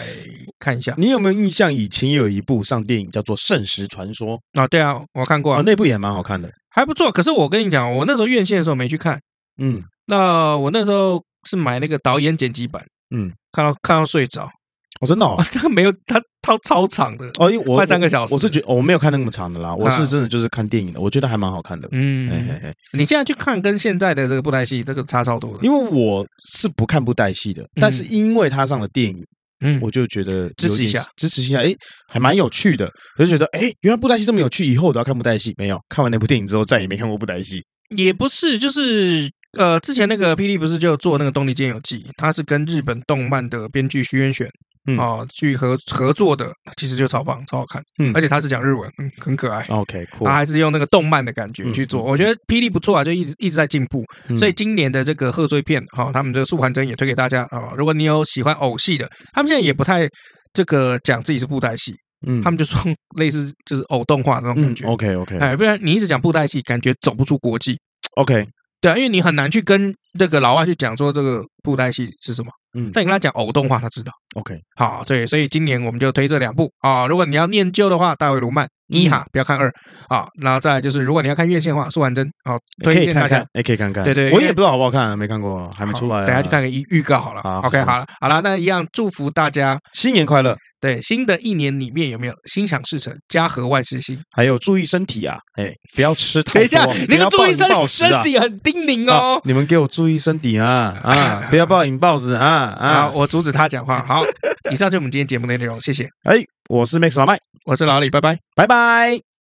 看一下。你有没有印象？以前有一部上电影叫做《圣石传说》啊？对啊，我看过，那部也蛮好看的，还不错。可是我跟你讲，我那时候院线的时候没去看。嗯，那我那时候是买那个导演剪辑版。嗯，看到看到睡着。我真的哦，他 没有，他他超长的哦，因为我快三个小时，我是觉得我没有看那么长的啦，我是真的就是看电影的，我觉得还蛮好看的。嗯，你现在去看跟现在的这个布袋戏这个差超多的，因为我是不看布袋戏的，但是因为他上了电影，嗯，我就觉得支持一下，支持一下，哎，还蛮有趣的，我就觉得，哎，原来布袋戏这么有趣，以后我都要看布袋戏。没有看完那部电影之后，再也没看过布袋戏。也不是，就是呃，之前那个霹雳不是就做那个《动力剑游记》，他是跟日本动漫的编剧徐渊玄。嗯啊，去合合作的其实就超棒，超好看。嗯，而且他是讲日文，嗯，很可爱。OK，酷。他还是用那个动漫的感觉去做，我觉得霹雳不错啊，就一直一直在进步。所以今年的这个贺岁片，哈，他们这个素还真也推给大家啊。如果你有喜欢偶戏的，他们现在也不太这个讲自己是布袋戏，嗯，他们就说 类似就是偶动画那种感觉。OK，OK，哎，不然你一直讲布袋戏，感觉走不出国际。OK，对啊，因为你很难去跟那个老外去讲说这个布袋戏是什么。嗯，再跟他讲偶动画，他知道。OK，好，对，所以今年我们就推这两部啊。如果你要念旧的话，《大卫·卢曼》一哈，不要看二啊。然后再就是，如果你要看院线的话，《苏完真》哦，推荐大家，也可以看看。对对，我也不知道好不好看，没看过，还没出来。等下去看个预预告好了。OK，好了，好了，那一样祝福大家新年快乐。对，新的一年里面有没有心想事成、家和万事兴？还有注意身体啊，哎，不要吃太多。等一下，你们注意身身体很叮咛哦。你们给我注意身体啊啊！不要暴饮暴食啊啊！我阻止他讲话。好，以上就是我们今天节目的内容，谢谢。哎，我是 Max 老麦，我是老李，拜拜，拜拜。